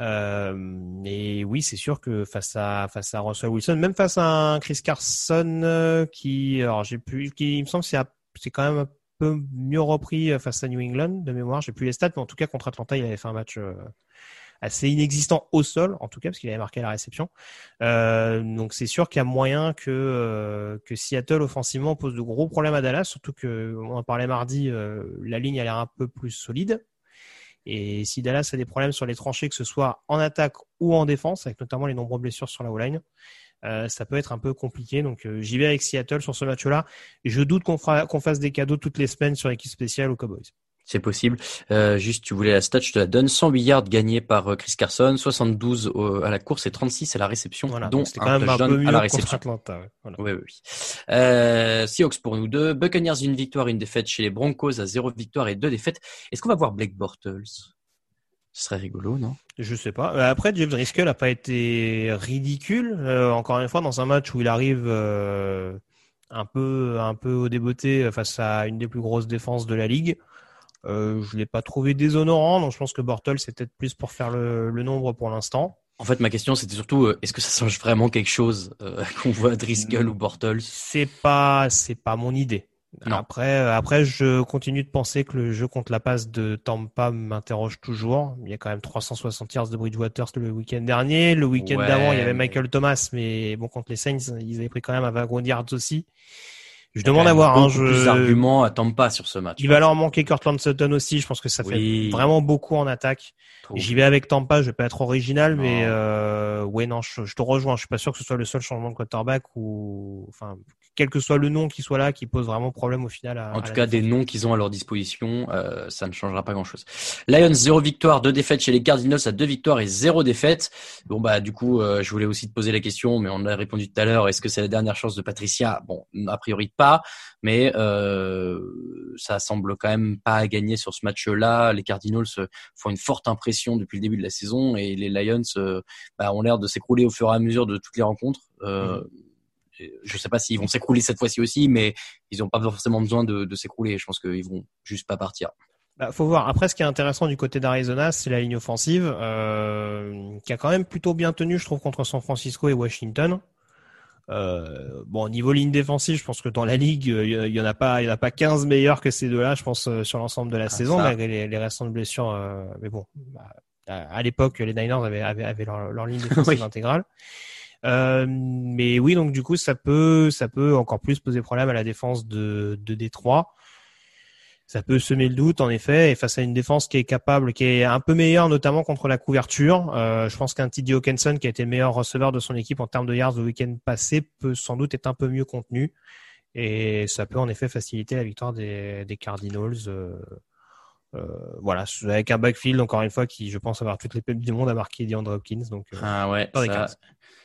Euh, mais oui, c'est sûr que face à face à Russell Wilson, même face à Chris Carson euh, qui, alors j'ai pu, qui il me semble c'est c'est quand même un peu mieux repris euh, face à New England de mémoire. J'ai plus les stats, mais en tout cas contre Atlanta, il avait fait un match euh, assez inexistant au sol, en tout cas parce qu'il avait marqué la réception. Euh, donc c'est sûr qu'il y a moyen que que Seattle offensivement pose de gros problèmes à Dallas, surtout que on en parlait mardi, la ligne a l'air un peu plus solide. Et si Dallas a des problèmes sur les tranchées, que ce soit en attaque ou en défense, avec notamment les nombreuses blessures sur la O-line, euh, ça peut être un peu compliqué. Donc euh, j'y vais avec Seattle sur ce match-là. Je doute qu'on fera- qu'on fasse des cadeaux toutes les semaines sur l'équipe spéciale aux Cowboys. C'est possible. Euh, juste, tu voulais la stat, je te la donne. 108 yards gagnés par euh, Chris Carson, 72 au- à la course et 36 à la réception, Voilà, dont donc c'était un quand même un peu mieux à la réception. Atlanta. ouais. Voilà. Oui, oui, oui. Euh, Seahawks pour nous deux. Buccaneers une victoire, une défaite chez les Broncos à zéro victoire et deux défaites. Est-ce qu'on va voir Blake Bortles? Ce serait rigolo, non? Je sais pas. Après, James Driscoll a pas été ridicule. Euh, encore une fois, dans un match où il arrive euh, un peu, un peu au débeauté face à une des plus grosses défenses de la ligue. Euh, je l'ai pas trouvé déshonorant, donc je pense que Bortles c'est peut-être plus pour faire le, le nombre pour l'instant. En fait, ma question, c'était surtout, euh, est-ce que ça change vraiment quelque chose euh, qu'on voit Driscoll ou Bortles? C'est pas, c'est pas mon idée. Non. Après, euh, après, je continue de penser que le jeu contre la passe de Tampa m'interroge toujours. Il y a quand même 360 yards de Bridgewater le week-end dernier. Le week-end Ouais, d'avant, il y avait Michael Thomas, mais bon, contre les Saints, ils avaient pris quand même un wagon yards aussi. Je demande à voir. Hein, je... plus d'arguments à Tampa sur ce match. Il va leur manquer Cortland Sutton aussi. Je pense que ça Oui. fait vraiment beaucoup en attaque. J'y vais avec Tampa. Je vais pas être original, Non. mais euh, ouais, non, je, je te rejoins. Je suis pas sûr que ce soit le seul changement de quarterback ou, enfin, quel que soit le nom qui soit là, qui pose vraiment problème au final. À, En tout cas, des noms qu'ils ont à leur disposition, euh, ça ne changera pas grand-chose. Lions, zéro victoire, deux défaites chez les Cardinals à deux victoires et zéro défaite. Bon, bah, du coup, euh, je voulais aussi te poser la question, mais on a répondu tout à l'heure. Est-ce que c'est la dernière chance de Patricia? Bon, a priori pas, mais euh, ça semble quand même pas à gagner sur ce match-là. Les Cardinals euh, font une forte impression depuis le début de la saison et les Lions euh, bah, ont l'air de s'écrouler au fur et à mesure de toutes les rencontres. Euh, Je sais pas s'ils vont s'écrouler cette fois-ci aussi, mais ils n'ont pas forcément besoin de, de s'écrouler. Je pense qu'ils vont juste pas partir. Bah, faut voir. Après, ce qui est intéressant du côté d'Arizona, c'est la ligne offensive, euh, qui a quand même plutôt bien tenu, je trouve, contre San Francisco et Washington. Euh, bon, au niveau ligne défensive, je pense que dans la ligue, il y, en a pas, il y en a pas 15 meilleurs que ces deux-là, je pense, sur l'ensemble de la Ah, saison, ça. malgré les, les récentes blessures. euh, mais bon, bah, à, à l'époque, les Niners avaient, avaient, avaient leur, leur ligne défensive Oui. intégrale. Euh, mais oui, donc du coup, ça peut, ça peut encore plus poser problème à la défense de, de Détroit. Ça peut semer le doute, en effet, et face à une défense qui est capable, qui est un peu meilleure, notamment contre la couverture. Euh, je pense qu'un TD Hawkinson, qui a été le meilleur receveur de son équipe en termes de yards le week-end passé, peut sans doute être un peu mieux contenu. Et ça peut en effet faciliter la victoire des, des Cardinals. euh, euh, voilà, avec un backfield, encore une fois, qui, je pense, avoir toutes les pépes du monde à marquer DeAndre Hopkins. Donc, Ah ouais. ça-.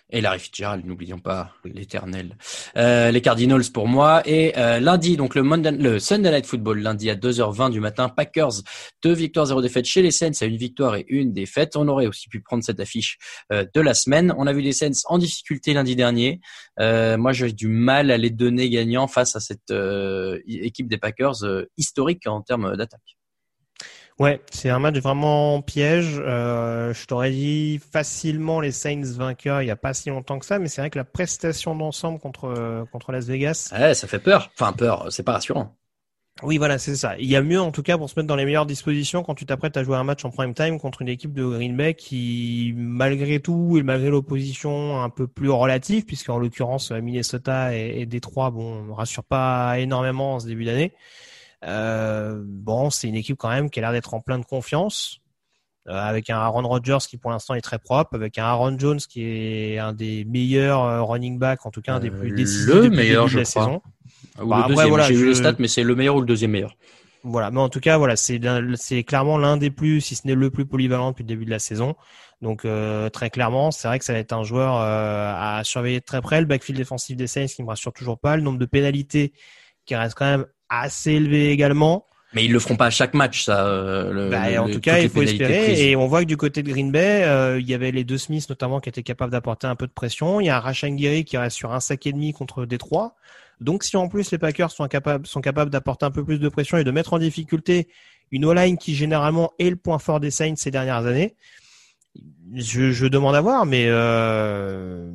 Et Larry Fitzgerald, n'oublions pas l'éternel. Euh, les Cardinals pour moi. Et euh, lundi, donc le, Monday, le Sunday Night Football, lundi à 2h20 du matin, Packers, deux victoires, zéro défaite chez les Saints, à une victoire et une défaite. On aurait aussi pu prendre cette affiche euh, de la semaine. On a vu les Saints en difficulté lundi dernier. Euh, moi, j'ai du mal à les donner gagnants face à cette euh, équipe des Packers euh, historique en termes d'attaque. Ouais, c'est un match vraiment piège. Euh, je t'aurais dit facilement les Saints vainqueurs il y a pas si longtemps que ça, mais c'est vrai que la prestation d'ensemble contre contre Las Vegas. Ouais, ça fait peur. Enfin, peur, c'est pas rassurant. Oui, voilà, c'est ça. Il y a mieux en tout cas pour se mettre dans les meilleures dispositions quand tu t'apprêtes à jouer un match en prime time contre une équipe de Green Bay qui, malgré tout et malgré l'opposition un peu plus relative, puisqu'en l'occurrence Minnesota et, et Détroit, bon, ne rassure pas énormément en ce début d'année. Euh, bon, c'est une équipe quand même qui a l'air d'être en plein de confiance, euh, avec un Aaron Rodgers qui pour l'instant est très propre, avec un Aaron Jones qui est un des meilleurs euh, running backs, en tout cas un des plus décisifs le le meilleur, de la crois. saison. Ou Bah, le après, voilà, J'ai vu je- les stats, mais c'est le meilleur ou le deuxième meilleur. Voilà, mais en tout cas, voilà, c'est clairement l'un des plus, si ce n'est le plus polyvalent depuis le début de la saison. Donc euh, très clairement, c'est vrai que ça va être un joueur euh, à surveiller de très près. Le backfield défensif des Saints qui me rassure toujours pas, le nombre de pénalités qui reste quand même assez élevé également. Mais ils le feront pas à chaque match, ça. euh, le- Bah, le- en tout cas, il faut espérer. prises. Et on voit que du côté de Green Bay, euh, il y avait les deux Smiths notamment qui étaient capables d'apporter un peu de pression. Il y a un Rashan Gary qui reste sur un sac et demi contre Détroit. Donc si en plus les Packers sont capables, sont capables d'apporter un peu plus de pression et de mettre en difficulté une O-line qui généralement est le point fort des Saints ces dernières années, je, je demande à voir, mais euh,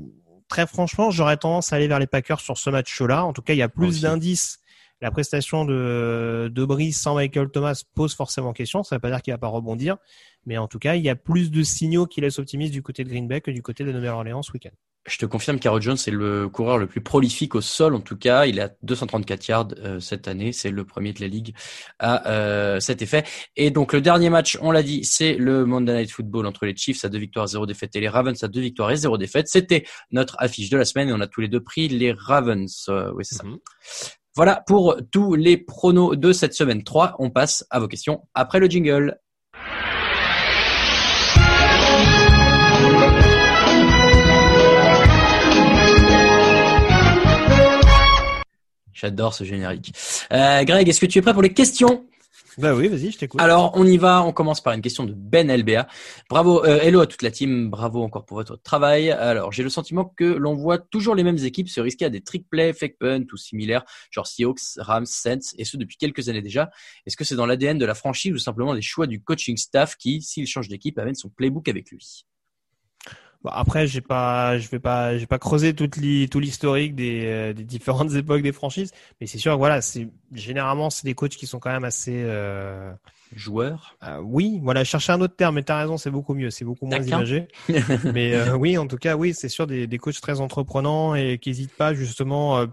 très franchement, j'aurais tendance à aller vers les Packers sur ce match-là. En tout cas, il y a plus d'indices. La prestation de, de Brice sans Michael Thomas pose forcément question. Ça ne veut pas dire qu'il va pas rebondir, mais en tout cas, il y a plus de signaux qui laissent optimistes du côté de Green Bay que du côté de Nouvelle-Orléans ce week-end. Je te confirme qu'Aaron Jones est le coureur le plus prolifique au sol, en tout cas. Il a 234 yards euh, cette année. C'est le premier de la ligue à euh, cet effet. Et donc, le dernier match, on l'a dit, c'est le Monday Night Football entre les Chiefs à deux victoires, zéro défaite et les Ravens à deux victoires et zéro défaite. C'était notre affiche de la semaine et on a tous les deux pris les Ravens. Euh, oui, c'est ça. Voilà pour tous les pronos de cette semaine 3. On passe à vos questions après le jingle. J'adore ce générique. Euh, Greg, est-ce que tu es prêt pour les questions? Bah oui, vas-y, je t'écoute. Alors, on y va. On commence par une question de Ben LBA. Bravo, euh, hello à toute la team. Bravo encore pour votre travail. Alors, j'ai le sentiment que l'on voit toujours les mêmes équipes se risquer à des trick plays, fake punt ou similaires, genre Seahawks, Rams, Saints, et ce depuis quelques années déjà. Est-ce que c'est dans l'ADN de la franchise ou simplement des choix du coaching staff qui, s'il change d'équipe, amène son playbook avec lui? Bon, après, j'ai pas, je vais pas, j'ai pas creusé toute tout l'historique des, euh, des différentes époques des franchises, mais c'est sûr, voilà, c'est généralement c'est des coachs qui sont quand même assez euh, Joueurs euh, Oui, voilà, chercher un autre terme, mais t'as raison, c'est beaucoup mieux, c'est beaucoup moins imagé. mais euh, oui, en tout cas, oui, c'est sûr des, des coachs très entreprenants et qui n'hésitent pas justement, euh,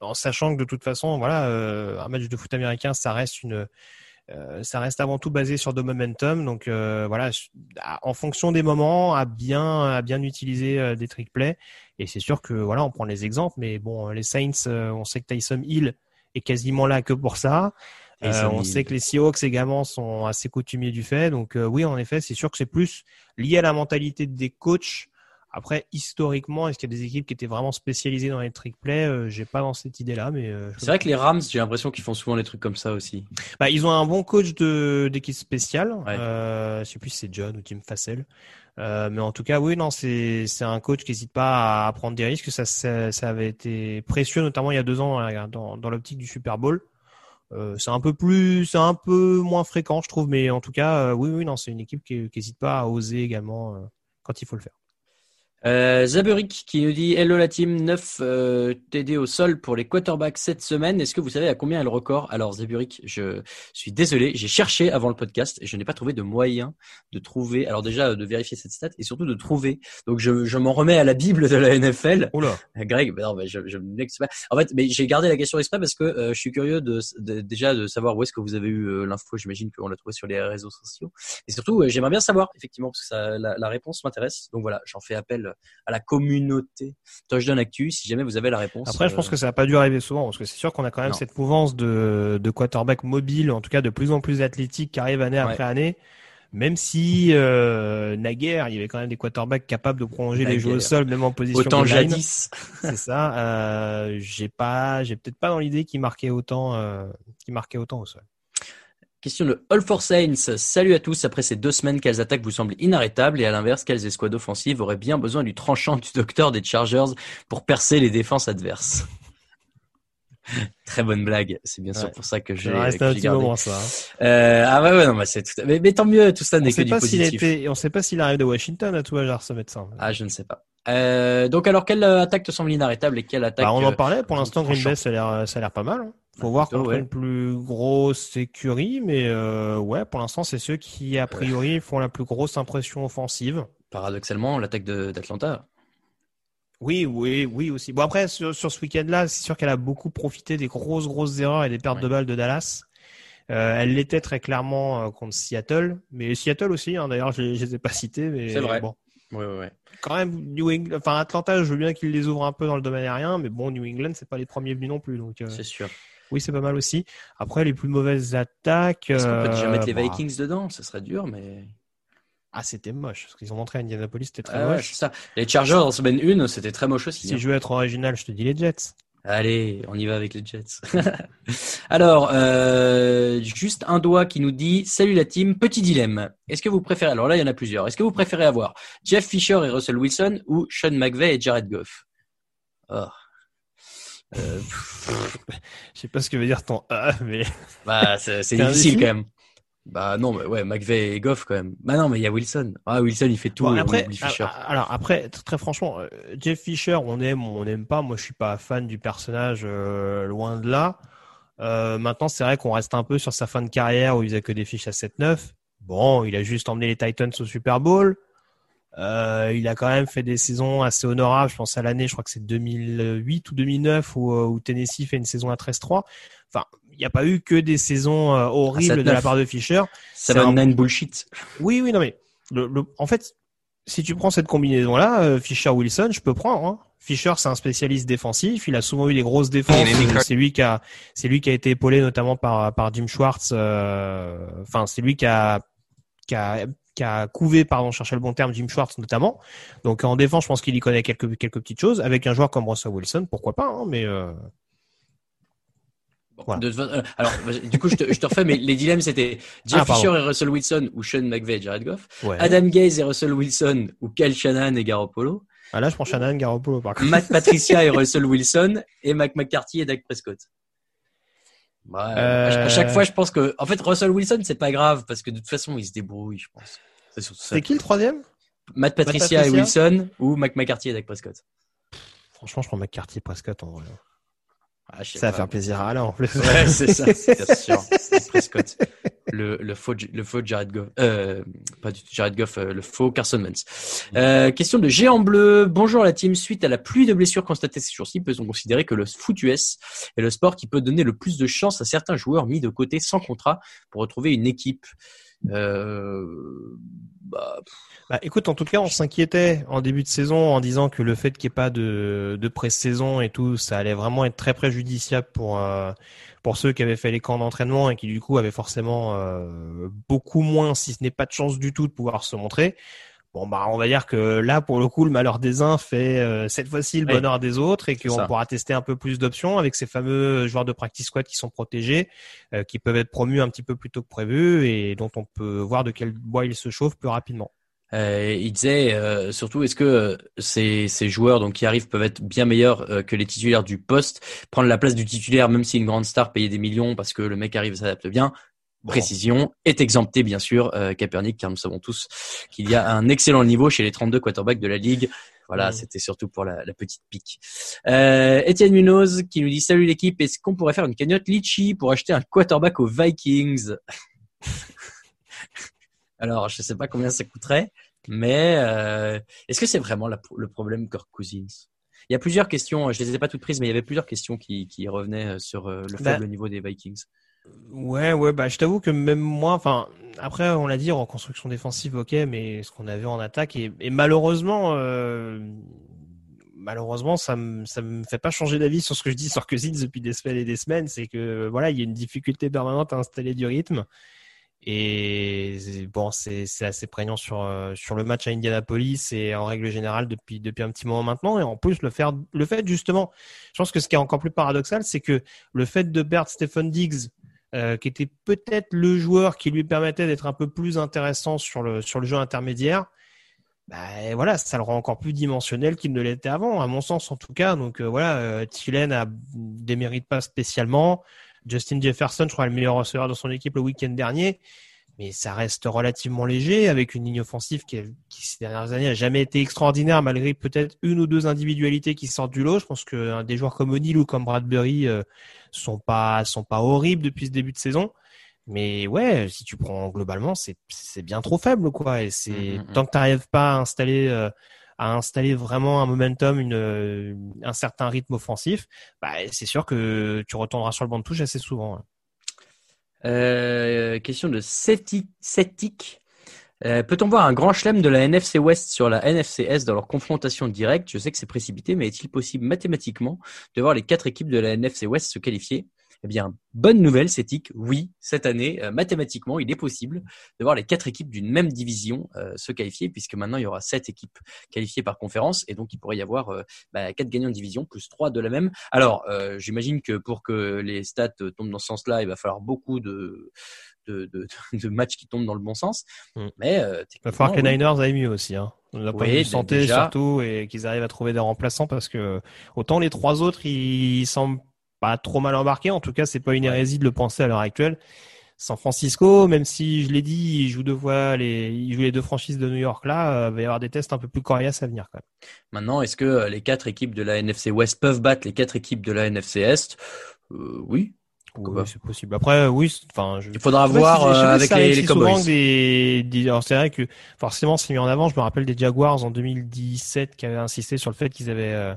en sachant que de toute façon, voilà, euh, un match de foot américain, ça reste une euh, ça reste avant tout basé sur de momentum, donc euh, voilà, en fonction des moments, à bien à bien utiliser euh, des trick plays. Et c'est sûr que voilà, on prend les exemples, mais bon, les Saints, euh, on sait que Tyson Hill est quasiment là que pour ça. On Hill. sait que les Seahawks également sont assez coutumiers du fait, donc euh, oui, en effet, c'est sûr que c'est plus lié à la mentalité des coachs. Après, historiquement, est-ce qu'il y a des équipes qui étaient vraiment spécialisées dans les trick plays Euh, J'ai pas dans cette idée-là, mais euh, C'est vrai que les Rams, j'ai l'impression qu'ils font souvent des trucs comme ça aussi. bah, ils ont un bon coach de d'équipe spéciale. Ouais. Euh, je sais plus si c'est John ou Tim Fassel. Euh, mais en tout cas, oui, non, c'est c'est un coach qui n'hésite pas à prendre des risques. Ça, ça, ça avait été précieux, notamment il y a deux ans dans, dans l'optique du Super Bowl. Euh, c'est un peu plus, c'est un peu moins fréquent, je trouve, mais en tout cas, euh, oui, oui, non, c'est une équipe qui n'hésite pas à oser également euh, quand il faut le faire. Euh, Zaburik qui nous dit Hello la team, 9 euh, TD au sol pour les quarterbacks cette semaine. Est-ce que vous savez à combien est le record? Alors Zaburik, je suis désolé, j'ai cherché avant le podcast et je n'ai pas trouvé de moyen de trouver. Alors déjà de vérifier cette stat et surtout de trouver. Donc je, je m'en remets à la bible de la NFL. Oula. Greg, ben non, ben je, je me pas. En fait, mais j'ai gardé la question exprès parce que euh, je suis curieux de, de- déjà de savoir où est-ce que vous avez eu euh, l'info. J'imagine qu'on l'a trouvé sur les réseaux sociaux. Et surtout, j'aimerais bien savoir effectivement parce que ça, la, la réponse m'intéresse. Donc voilà, j'en fais appel à la communauté Touchdown Actu si jamais vous avez la réponse. Après, je pense euh, que ça n'a pas dû arriver souvent, parce que c'est sûr qu'on a quand même Non. cette mouvance de, de quarterback mobile, en tout cas de plus en plus athlétique, qui arrive année après année. Même si euh, naguère, il y avait quand même des quarterbacks capables de prolonger les jeux au sol, même en position Autant jadis. C'est ça. Euh, j'ai pas, j'ai peut-être pas dans l'idée qu'il marquait autant, euh, qu'il marquait autant au sol. Question de All for Saints. Salut à tous. Après ces deux semaines, quelles attaques vous semblent inarrêtables et à l'inverse, quelles escouades offensives auraient bien besoin du tranchant du docteur des Chargers pour percer les défenses adverses? Très bonne blague. C'est bien sûr Ouais. pour ça que j'ai que un petit gardé. moment, ça, hein. Euh, ah ouais, ouais, non, mais c'est tout. Mais, mais tant mieux. Tout ça n'est que du positif. été, on sait pas s'il arrive de Washington à tout hasard ce médecin. Ah, je ne sais pas. Euh, donc alors, quelle euh, attaque te semble inarrêtable et quelle attaque Bah, on en euh, parlait. Pour l'instant, Green Bay, ça a l'air, ça a l'air pas mal. hein. Faut voir plutôt, contre ouais. une plus grosse écurie, mais euh, ouais, pour l'instant, c'est ceux qui a priori font la plus grosse impression offensive. Paradoxalement, l'attaque de- d'Atlanta. Oui, oui, oui aussi. Bon après sur, sur ce week-end-là, c'est sûr qu'elle a beaucoup profité des grosses grosses erreurs et des pertes de balles de Dallas. Euh, elle l'était très clairement euh, contre Seattle, mais Seattle aussi. Hein, D'ailleurs, je, je les ai pas cités, mais C'est vrai. bon. Ouais, ouais, ouais. Quand même, New England, enfin Atlanta, je veux bien qu'ils les ouvrent un peu dans le domaine aérien, mais bon, New England, c'est pas les premiers venus non plus, donc. euh, C'est sûr. Oui, c'est pas mal aussi. Après, les plus mauvaises attaques. Est-ce qu'on peut déjà euh, mettre les bah, Vikings dedans Ce serait dur, mais. Ah, c'était moche. Ce qu'ils ont montré à Indianapolis, c'était très Ah moche. c'est ça. Les Chargers en semaine 1, c'était très moche aussi. Si hein. je veux être original, je te dis les Jets. Allez, on y va avec les Jets. alors, euh, juste un doigt qui nous dit Salut la team, petit dilemme. Est-ce que vous préférez Alors là, il y en a plusieurs. Est-ce que vous préférez avoir Jeff Fisher et Russell Wilson ou Sean McVay et Jared Goff? Oh. Euh, Je sais pas ce que veut dire ton ah, mais bah, c'est difficile quand même. Bah non, mais ouais, McVay et Goff quand même. Bah non, mais il y a Wilson. Ah, Wilson, il fait tout. Bon, après, Fisher. a- alors après, très franchement, euh, Jeff Fisher, on aime ou on n'aime pas. Moi, je suis pas fan du personnage, euh, loin de là. Euh, maintenant, c'est vrai qu'on reste un peu sur sa fin de carrière où il faisait que des fiches à 7-9. Bon, il a juste emmené les Titans au Super Bowl. Euh, il a quand même fait des saisons assez honorables. Je pense à l'année, je crois que c'est 2008 ou 2009 où, où Tennessee fait une saison à 13-3. Enfin, n'y a pas eu que des saisons euh, horribles de la 7-9. part de Fisher. Ça va un- bullshit. oui, oui, non, mais le, le- en fait, si tu prends cette combinaison-là, euh, Fisher-Wilson, je peux prendre. Hein. Fisher, c'est un spécialiste défensif. Il a souvent eu des grosses défenses. C'est lui qui a, c'est lui qui a été épaulé notamment par par Jim Schwartz. euh, Enfin, c'est lui qui a qui a qui a couvé, pardon, je cherchais le bon terme, Jim Schwartz notamment. Donc en défense, je pense qu'il y connaît quelques quelques petites choses. Avec un joueur comme Russell Wilson, pourquoi pas hein, Mais euh, voilà. De- euh, alors, du coup, je te, je te refais, mais les dilemmes, c'était Jeff Ah. Fisher et Russell Wilson ou Sean McVay et Jared Goff. ouais. Adam Gaze et Russell Wilson ou Kyle Shanahan et Garoppolo. Ah, là, je prends Shannon Garoppolo par contre. Matt Patricia et Russell Wilson et Mac McCarthy et Dak Prescott. Ouais, à ch- à chaque Euh. fois, je pense que, en fait, Russell Wilson, c'est pas grave parce que de toute façon, il se débrouille, je pense. C'est qui le troisième? Matt Patricia et Patricia? Wilson ou Mac McCarthy et Dak Prescott. Franchement, je prends McCarthy Prescott en vrai. Ah, je sais Ça va faire plaisir à Alain en plus. Ouais, c'est ça, c'est bien sûr. C'est Prescott. Le, le faux, le faux Jared Goff, euh, pas du tout Jared Goff, euh, le faux Carson Wentz. Euh, question de Géant Bleu. Bonjour la team. Suite à la pluie de blessures constatées ces jours-ci, peut-on considérer que le foot US est le sport qui peut donner le plus de chance à certains joueurs mis de côté sans contrat pour retrouver une équipe? Euh, bah, Bah, écoute, en tout cas, on s'inquiétait en début de saison en disant que le fait qu'il n'y ait pas de, de pré-saison et tout, ça allait vraiment être très préjudiciable pour euh, pour ceux qui avaient fait les camps d'entraînement et qui du coup avaient forcément euh, beaucoup moins, si ce n'est pas de chance du tout, de pouvoir se montrer. Bon bah on va dire que là pour le coup le malheur des uns fait euh, cette fois-ci le Oui. bonheur des autres et qu'on pourra tester un peu plus d'options avec ces fameux joueurs de practice squad qui sont protégés, euh, qui peuvent être promus un petit peu plus tôt que prévu et dont on peut voir de quel bois ils se chauffent plus rapidement. Euh, il disait euh, surtout est-ce que euh, ces, ces joueurs donc qui arrivent peuvent être bien meilleurs euh, que les titulaires du poste, prendre la place du titulaire même si une grande star payait des millions parce que le mec arrive et s'adapte bien. Précision est exempté bien sûr euh, Kaepernick car nous savons tous qu'il y a un excellent niveau chez les 32 quarterbacks de la ligue. Voilà, Mhm. c'était surtout pour la, la petite pique. Euh, Étienne Munoz qui nous dit salut l'équipe, est-ce qu'on pourrait faire une cagnotte litchi pour acheter un quarterback aux Vikings? Alors, je sais pas combien ça coûterait, mais euh, est-ce que c'est vraiment la- le problème Kirk Cousins? Il y a plusieurs questions, je les ai pas toutes prises, mais il y avait plusieurs questions qui, qui revenaient euh, sur euh, le Bah, faible niveau des Vikings. Ouais, ouais, bah, je t'avoue que même moi, enfin, après, on l'a dit, en construction défensive, ok, mais ce qu'on a vu en attaque, et, et malheureusement, euh, malheureusement, ça me, ça me fait pas changer d'avis sur ce que je dis sur Cousins depuis des semaines et des semaines, c'est que, voilà, il y a une difficulté permanente à installer du rythme. Et bon, c'est c'est assez prégnant sur euh, sur le match à Indianapolis et en règle générale depuis depuis un petit moment maintenant. Et en plus le faire le fait justement, je pense que ce qui est encore plus paradoxal, c'est que le fait de perdre Stephen Diggs, euh, qui était peut-être le joueur qui lui permettait d'être un peu plus intéressant sur le sur le jeu intermédiaire, bah voilà, ça le rend encore plus dimensionnel qu'il ne l'était avant, à mon sens en tout cas. Donc euh, voilà, euh, Thielen a démérite pas spécialement. Justin Jefferson, je crois, est le meilleur receveur de son équipe le week-end dernier. Mais ça reste relativement léger avec une ligne offensive qui, qui ces dernières années a jamais été extraordinaire malgré peut-être une ou deux individualités qui sortent du lot. Je pense que euh, des joueurs comme O'Neal ou comme Bradbury euh, sont pas sont pas horribles depuis ce début de saison. Mais ouais, si tu prends globalement, c'est c'est bien trop faible quoi. Et c'est Mhm, mhm. tant que tu n'arrives pas à installer euh, à installer vraiment un momentum, une, euh, un certain rythme offensif, bah, c'est sûr que tu retourneras sur le banc de touche assez souvent. hein. Euh, question de. Cetic. Euh, Peut-on voir un grand chelem de la NFC West sur la NFC Est dans leur confrontation directe? Je sais que c'est précipité, mais est-il possible mathématiquement de voir les quatre équipes de la NFC West se qualifier? Eh bien, bonne nouvelle, Cetic. Oui, cette année, euh, mathématiquement, il est possible de voir les quatre équipes d'une même division euh, se qualifier, puisque maintenant il y aura sept équipes qualifiées par conférence, et donc il pourrait y avoir euh, bah, quatre gagnants de division plus trois de la même. Alors, j'imagine que pour que les stats tombent dans ce sens-là, il va falloir beaucoup de de, de, de matchs qui tombent dans le bon sens. Mm. Mais euh, Il va falloir que les. Niners aillent mieux aussi. Hein. On a pas Oui, de d- santé déjà. surtout et qu'ils arrivent à trouver des remplaçants parce que autant les trois autres ils semblent pas trop mal embarqués. En tout cas, c'est pas une hérésie de le penser à l'heure actuelle. San Francisco, même si je l'ai dit, ils jouent deux fois les, ils jouent les deux franchises de New York là, euh, va y avoir des tests un peu plus coriaces à venir quand même. Maintenant, est-ce que euh, les quatre équipes de la NFC West peuvent battre les quatre équipes de la NFC Est? Euh, Oui. Pourquoi Oui, c'est possible. Après, oui, c'est- enfin, je... Il faudra je sais voir si- je sais euh, avec les, Cowboys. des, c'est vrai que forcément c'est mis en avant. Je me rappelle des Jaguars en 2017 qui avaient insisté sur le fait qu'ils avaient euh,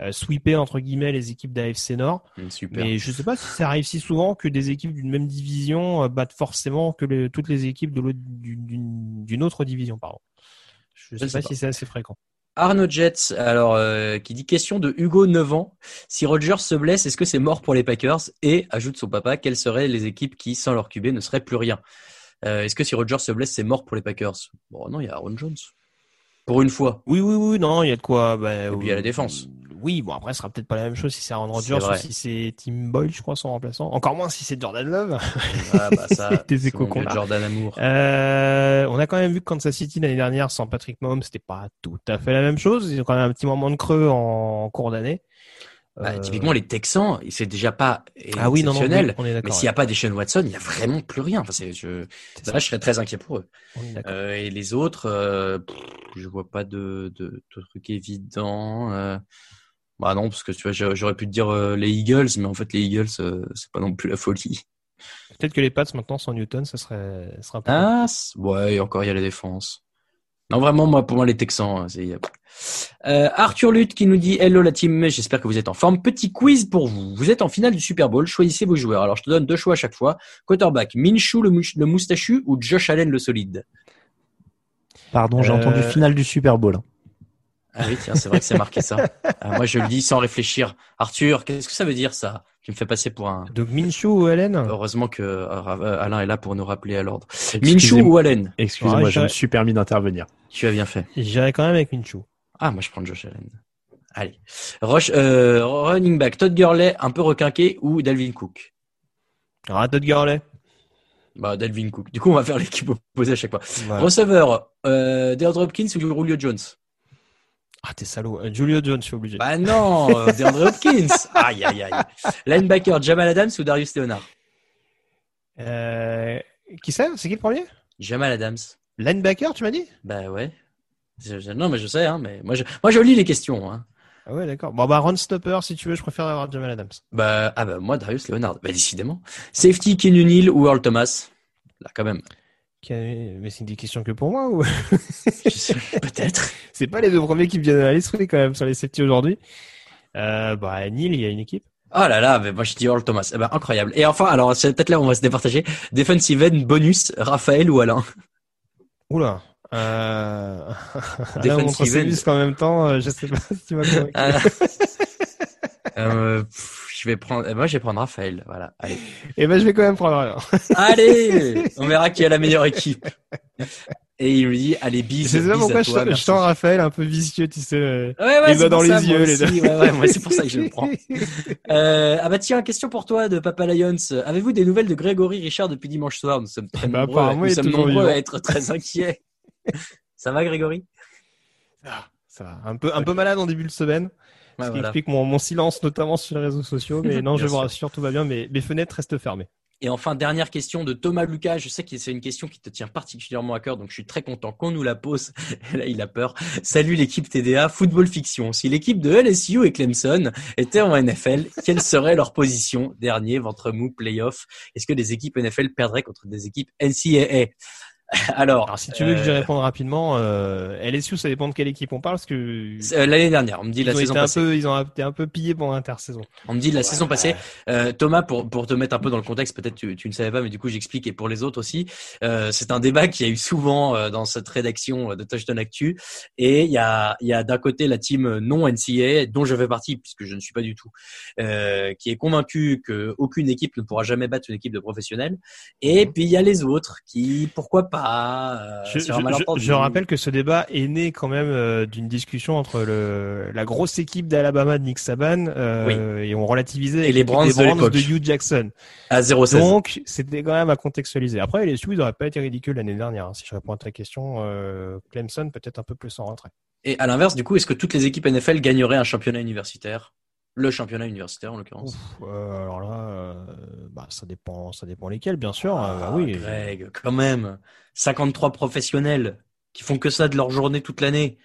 euh, sweepé entre guillemets les équipes d'AFC Nord. Mm, Super. Mais je sais pas si ça arrive si souvent que des équipes d'une même division euh, battent forcément que toutes les équipes de l'autre- d'une autre division, pardon. Je sais sais pas, pas. si c'est assez fréquent. Arnaud Jets, alors euh, qui dit question de Hugo 9 ans. Si Rogers se blesse, est-ce que c'est mort pour les Packers? Et ajoute son papa, quelles seraient les équipes qui, sans leur QB, ne seraient plus rien? Euh, Est-ce que si Rogers se blesse, c'est mort pour les Packers? Bon, non, il y a Aaron Jones. Pour une fois. Oui, oui, oui, non, il y a de quoi. Bah, Et puis il y a la défense. Oui, bon après, ce sera peut-être pas la même chose si c'est Aaron Rodgers ou si c'est Tim Boyle, je crois, son remplaçant. Encore moins si c'est Jordan Love. Ah, bah, ça, Des échos qu'on a. Jordan Amour. Euh, on a quand même vu que Kansas City l'année dernière sans Patrick Mahomes, c'était pas tout à fait la même chose. Ils ont quand même un petit moment de creux en, cours d'année. Bah, Euh, typiquement, les Texans, c'est déjà pas Ah oui, non, non, exceptionnel. oui, on est mais s'il n'y a pas Deshaun Watson, il n'y a vraiment plus rien. Enfin, c'est, je, ça. je serais très inquiet pour eux. Euh, et les autres, euh, pff, je vois pas de, de, de trucs évidents. Euh, bah non, parce que tu vois, j'a- j'aurais pu te dire euh, les Eagles, mais en fait, les Eagles, euh, c'est pas non plus la folie. Peut-être que les Pats maintenant sans Newton, ça serait, ça serait un peu. Ah, ouais, et encore il y a la défense. Non, vraiment, moi, pour moi, les Texans, hein, c'est. Euh, Arthur Lutte qui nous dit Hello la team, j'espère que vous êtes en forme. Petit quiz pour vous. Vous êtes en finale du Super Bowl, choisissez vos joueurs. Alors, je te donne deux choix à chaque fois. Quarterback, Minshew le, le moustachu ou Josh Allen le solide? Pardon, j'ai Euh, entendu finale du Super Bowl. Ah oui, tiens, c'est vrai que c'est marqué ça. Ah, moi, je le dis sans réfléchir. Arthur, qu'est-ce que ça veut dire ça? Tu me fais passer pour un. Donc Minshew ou Allen Heureusement que euh, Alain est là pour nous rappeler à l'ordre. Minshew ou Allen Excusez-moi, je me suis permis d'intervenir. Tu as bien fait. J'irais quand même avec Minshew. Ah, moi, je prends Josh Allen. Allez. Rush, euh, running back, Todd Gurley, un peu requinqué ou Dalvin Cook? Ah, Todd Gurley. Bah, Dalvin Cook. Du coup, on va faire l'équipe opposée à chaque fois. Voilà. Receveur, euh, DeAndre Hopkins ou Julio Jones? Ah, t'es salaud. Euh, Julio Jones, je suis obligé. Bah non, euh, DeAndre Hopkins. Aïe, aïe, aïe. Linebacker, Jamal Adams ou Darius Leonard? Euh, qui c'est? C'est qui le premier? Jamal Adams. Linebacker, tu m'as dit? Bah ouais. Je- je- non, mais je sais, hein, mais moi je, moi je lis les questions. Hein. Ah ouais, d'accord. Bon, bah, run stopper, si tu veux, je préfère avoir Jamal Adams. Bah, ah bah moi Darius Leonard, bah décidément. Safety, Kenyon Hill ou Earl Thomas? Là quand même. Mais c'est une question que pour moi ou? Peut-être. c'est pas les deux premiers qui me viennent à l'esprit quand même sur les safety aujourd'hui. Euh, bah, Neil, il y a une équipe. Oh là là, mais moi je dis Earl Thomas. Eh ben, incroyable. Et enfin, alors c'est peut-être là où on va se départager. Defensive end, bonus, Raphaël ou Alain? Oula. Euh... Defensive end. en même temps, euh, je sais pas si tu m'as euh, Je vais prendre, eh ben, je vais prendre Raphaël. Voilà. Allez. Et ben, je vais quand même prendre Alain. Allez, on verra qui a la meilleure équipe. Et il me dit, allez, Je bise, sais pas pourquoi je, toi, sens- je sens Raphaël un peu vicieux, tu sais. euh, Ouais, ouais, les doigts dans les ça, yeux, moi les deux. Ouais, ouais, moi, c'est pour ça que je le prends. Euh, ah bah tiens, question pour toi de Papa Lions. Avez-vous des nouvelles de Grégory Richard depuis dimanche soir? Nous sommes très Bah, nombreux, apparemment, nous sommes nombreux vivant. à être très inquiets. ça va Grégory? Ça va. Un peu, un peu malade en début de semaine. Ce qui voilà. explique mon, mon silence, notamment sur les réseaux sociaux. Mais non, je vous rassure, tout va bien, mais les fenêtres restent fermées. Et enfin, dernière question de Thomas Lucas. Je sais que c'est une question qui te tient particulièrement à cœur, donc je suis très content qu'on nous la pose. Là, il a peur. Salut l'équipe TDA, football fiction. Si l'équipe de LSU et Clemson étaient en NFL, quelle serait leur position Dernier, ventre mou, playoff? Est-ce que des équipes NFL perdraient contre des équipes NCAA Alors, Alors, si tu veux que je euh, réponde rapidement, euh, LSU, ça dépend de quelle équipe on parle, parce que euh, l'année dernière, on me dit ils la ont saison été un passée. peu, ils ont été un peu pillés pendant l'intersaison. On me dit la saison passée. Euh, Thomas, pour, pour te mettre un peu dans le contexte, peut-être tu, tu ne savais pas, mais du coup j'explique et pour les autres aussi. Euh, c'est un débat qui a eu souvent euh, dans cette rédaction de Touchdown Actu. Et il y a, il y a d'un côté la team non NCA, dont je fais partie puisque je ne suis pas du tout, euh, qui est convaincu que aucune équipe ne pourra jamais battre une équipe de professionnels. Et puis il y a les autres qui, pourquoi pas. Euh, Je, sur un je- malentendu. je- je rappelle que ce débat est né quand même euh, d'une discussion entre le, la grosse équipe d'Alabama de Nick Saban euh, et on relativisait Et les Browns de Hugh Jackson. à 0,16. Donc c'était quand même à contextualiser. Après les Sioux ils n'auraient pas été ridicules l'année dernière. hein. Si je réponds à ta question, euh, Clemson peut-être un peu plus en retrait. Et à l'inverse, du coup, est-ce que toutes les équipes NFL gagneraient un championnat universitaire? Le championnat universitaire, en l'occurrence. Euh, alors là, euh, bah, ça dépend, ça dépend lesquels bien sûr. Euh, bah Ah, oui. Greg, quand même. 53 professionnels qui font que ça de leur journée toute l'année.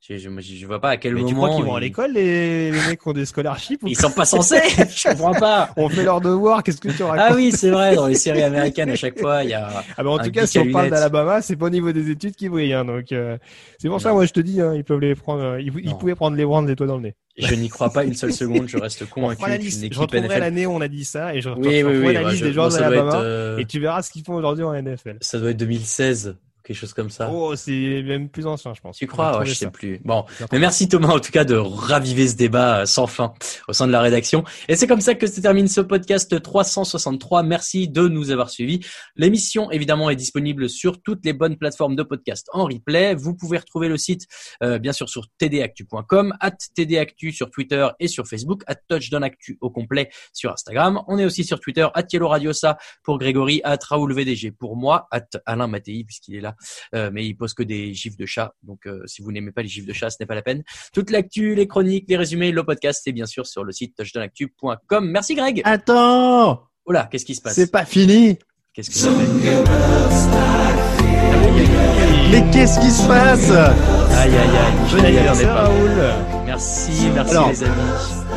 Je, je, vois pas à quel Mais tu moment. crois qu'ils vont à l'école les, les mecs qui ont des scholarships ou Ils sont pas censés. je comprends pas. On fait leur devoir. Qu'est-ce que tu racontes Ah oui, c'est vrai. Dans les séries américaines, à chaque fois, il y a. Ah bah en tout cas, si on parle d'Alabama, c'est pas au niveau des études qui brille. Hein, donc euh, c'est pour ça, moi je te dis, hein, ils peuvent les prendre. ils, pouvaient prendre les Browns des doigts dans le nez. Je n'y crois pas une seule seconde. Je reste On convaincu la liste. Je retrouverai NFL. l'année où on a dit ça et je, Oui, je oui, referai oui. la liste je- des joueurs d'Alabama euh, et tu verras ce qu'ils font aujourd'hui en NFL. Ça doit être 2016, quelque chose comme ça. Oh, c'est même plus ancien, je pense. Tu crois Ouais, je sais plus. Bon, mais merci Thomas en tout cas de raviver ce débat euh, sans fin au sein de la rédaction. Et c'est comme ça que se termine ce podcast 363. Merci de nous avoir suivis. L'émission évidemment est disponible sur toutes les bonnes plateformes de podcast en replay. Vous pouvez retrouver le site euh, bien sûr sur tdactu.com, at tdactu sur Twitter et sur Facebook, at touchdownactu au complet sur Instagram. On est aussi sur Twitter, at Yellow Radiosa pour Grégory, at Raoul VDG pour moi, at Alain Mattei puisqu'il est là euh, mais il pose que des gifs de chat. Donc, euh, si vous n'aimez pas les gifs de chat, ce n'est pas la peine. Toute l'actu, les chroniques, les résumés, le podcast, c'est bien sûr sur le site touchdownactu.com. Merci Greg. Attends Oh là, qu'est-ce qui se passe C'est pas fini Qu'est-ce que ça fait Mais qu'est-ce qui se passe Aïe aïe aïe. Ai anniversaire, pas. Raoul. Merci, merci Alors, les amis.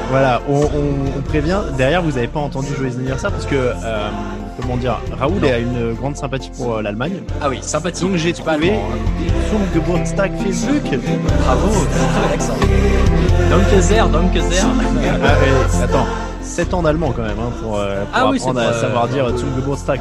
Voilà, on, on- on prévient. Derrière, vous n'avez pas entendu joyeux anniversaire parce que, euh, comment dire, Raoul Non. a une grande sympathie pour euh, l'Allemagne. Ah oui, sympathique. Donc j'ai trouvé allemand, hein. Geburtstag Facebook. Bravo, accent. Danke. Ah, attends, 7 ans d'allemand quand même hein, pour, euh, pour Ah apprendre à pas- savoir dire zum Geburtstag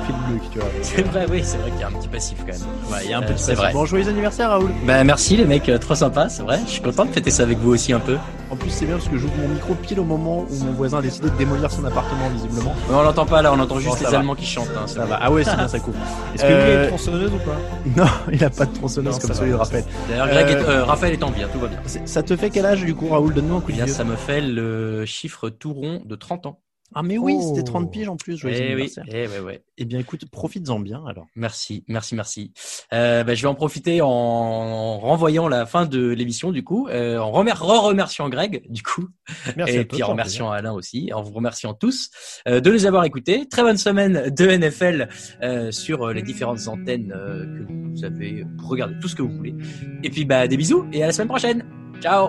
tu vois. C'est vrai, oui, c'est vrai qu'il y a un petit passif quand même. Ouais, il y a un Euh, peu de c'est stress. vrai. Bon, joyeux anniversaire Raoul. Ben merci les mecs, euh, trop sympa, c'est vrai. Je suis content de fêter ça avec vous aussi un peu. En plus, c'est bien parce que j'ouvre mon micro pile au moment où mon voisin a décidé de démolir son appartement, visiblement. Mais on l'entend pas là, on entend juste les va. Allemands qui chantent. hein, Ça va. Ah ouais, c'est bien, ça coupe. Est-ce que a Euh, une tronçonneuse ou pas? Non, il a pas de tronçonneuse Non, comme ça celui de Raphaël. D'ailleurs, Greg est- Euh, euh, Raphaël est en vie, hein, tout va bien. C'est- Ça te fait quel âge du coup, Raoul? Donne-nous un coup Eh de bien, vieux. ça me fait le chiffre tout rond de 30 ans. Ah mais oui, Oh. c'était 30 piges en plus, joyeux Eh oui, eh ouais, ouais. Eh bien écoute, profites-en bien alors. Merci, merci, merci. Euh, bah, je vais en profiter en renvoyant la fin de l'émission du coup, euh, en remer- re-remerciant Greg du coup, Merci et à toi, puis en remerciant Alain aussi, en vous remerciant tous euh, de nous avoir écoutés. Très bonne semaine de NFL euh, sur euh, les différentes antennes euh, que vous avez regardé tout ce que vous voulez. Et puis bah des bisous et à la semaine prochaine. Ciao.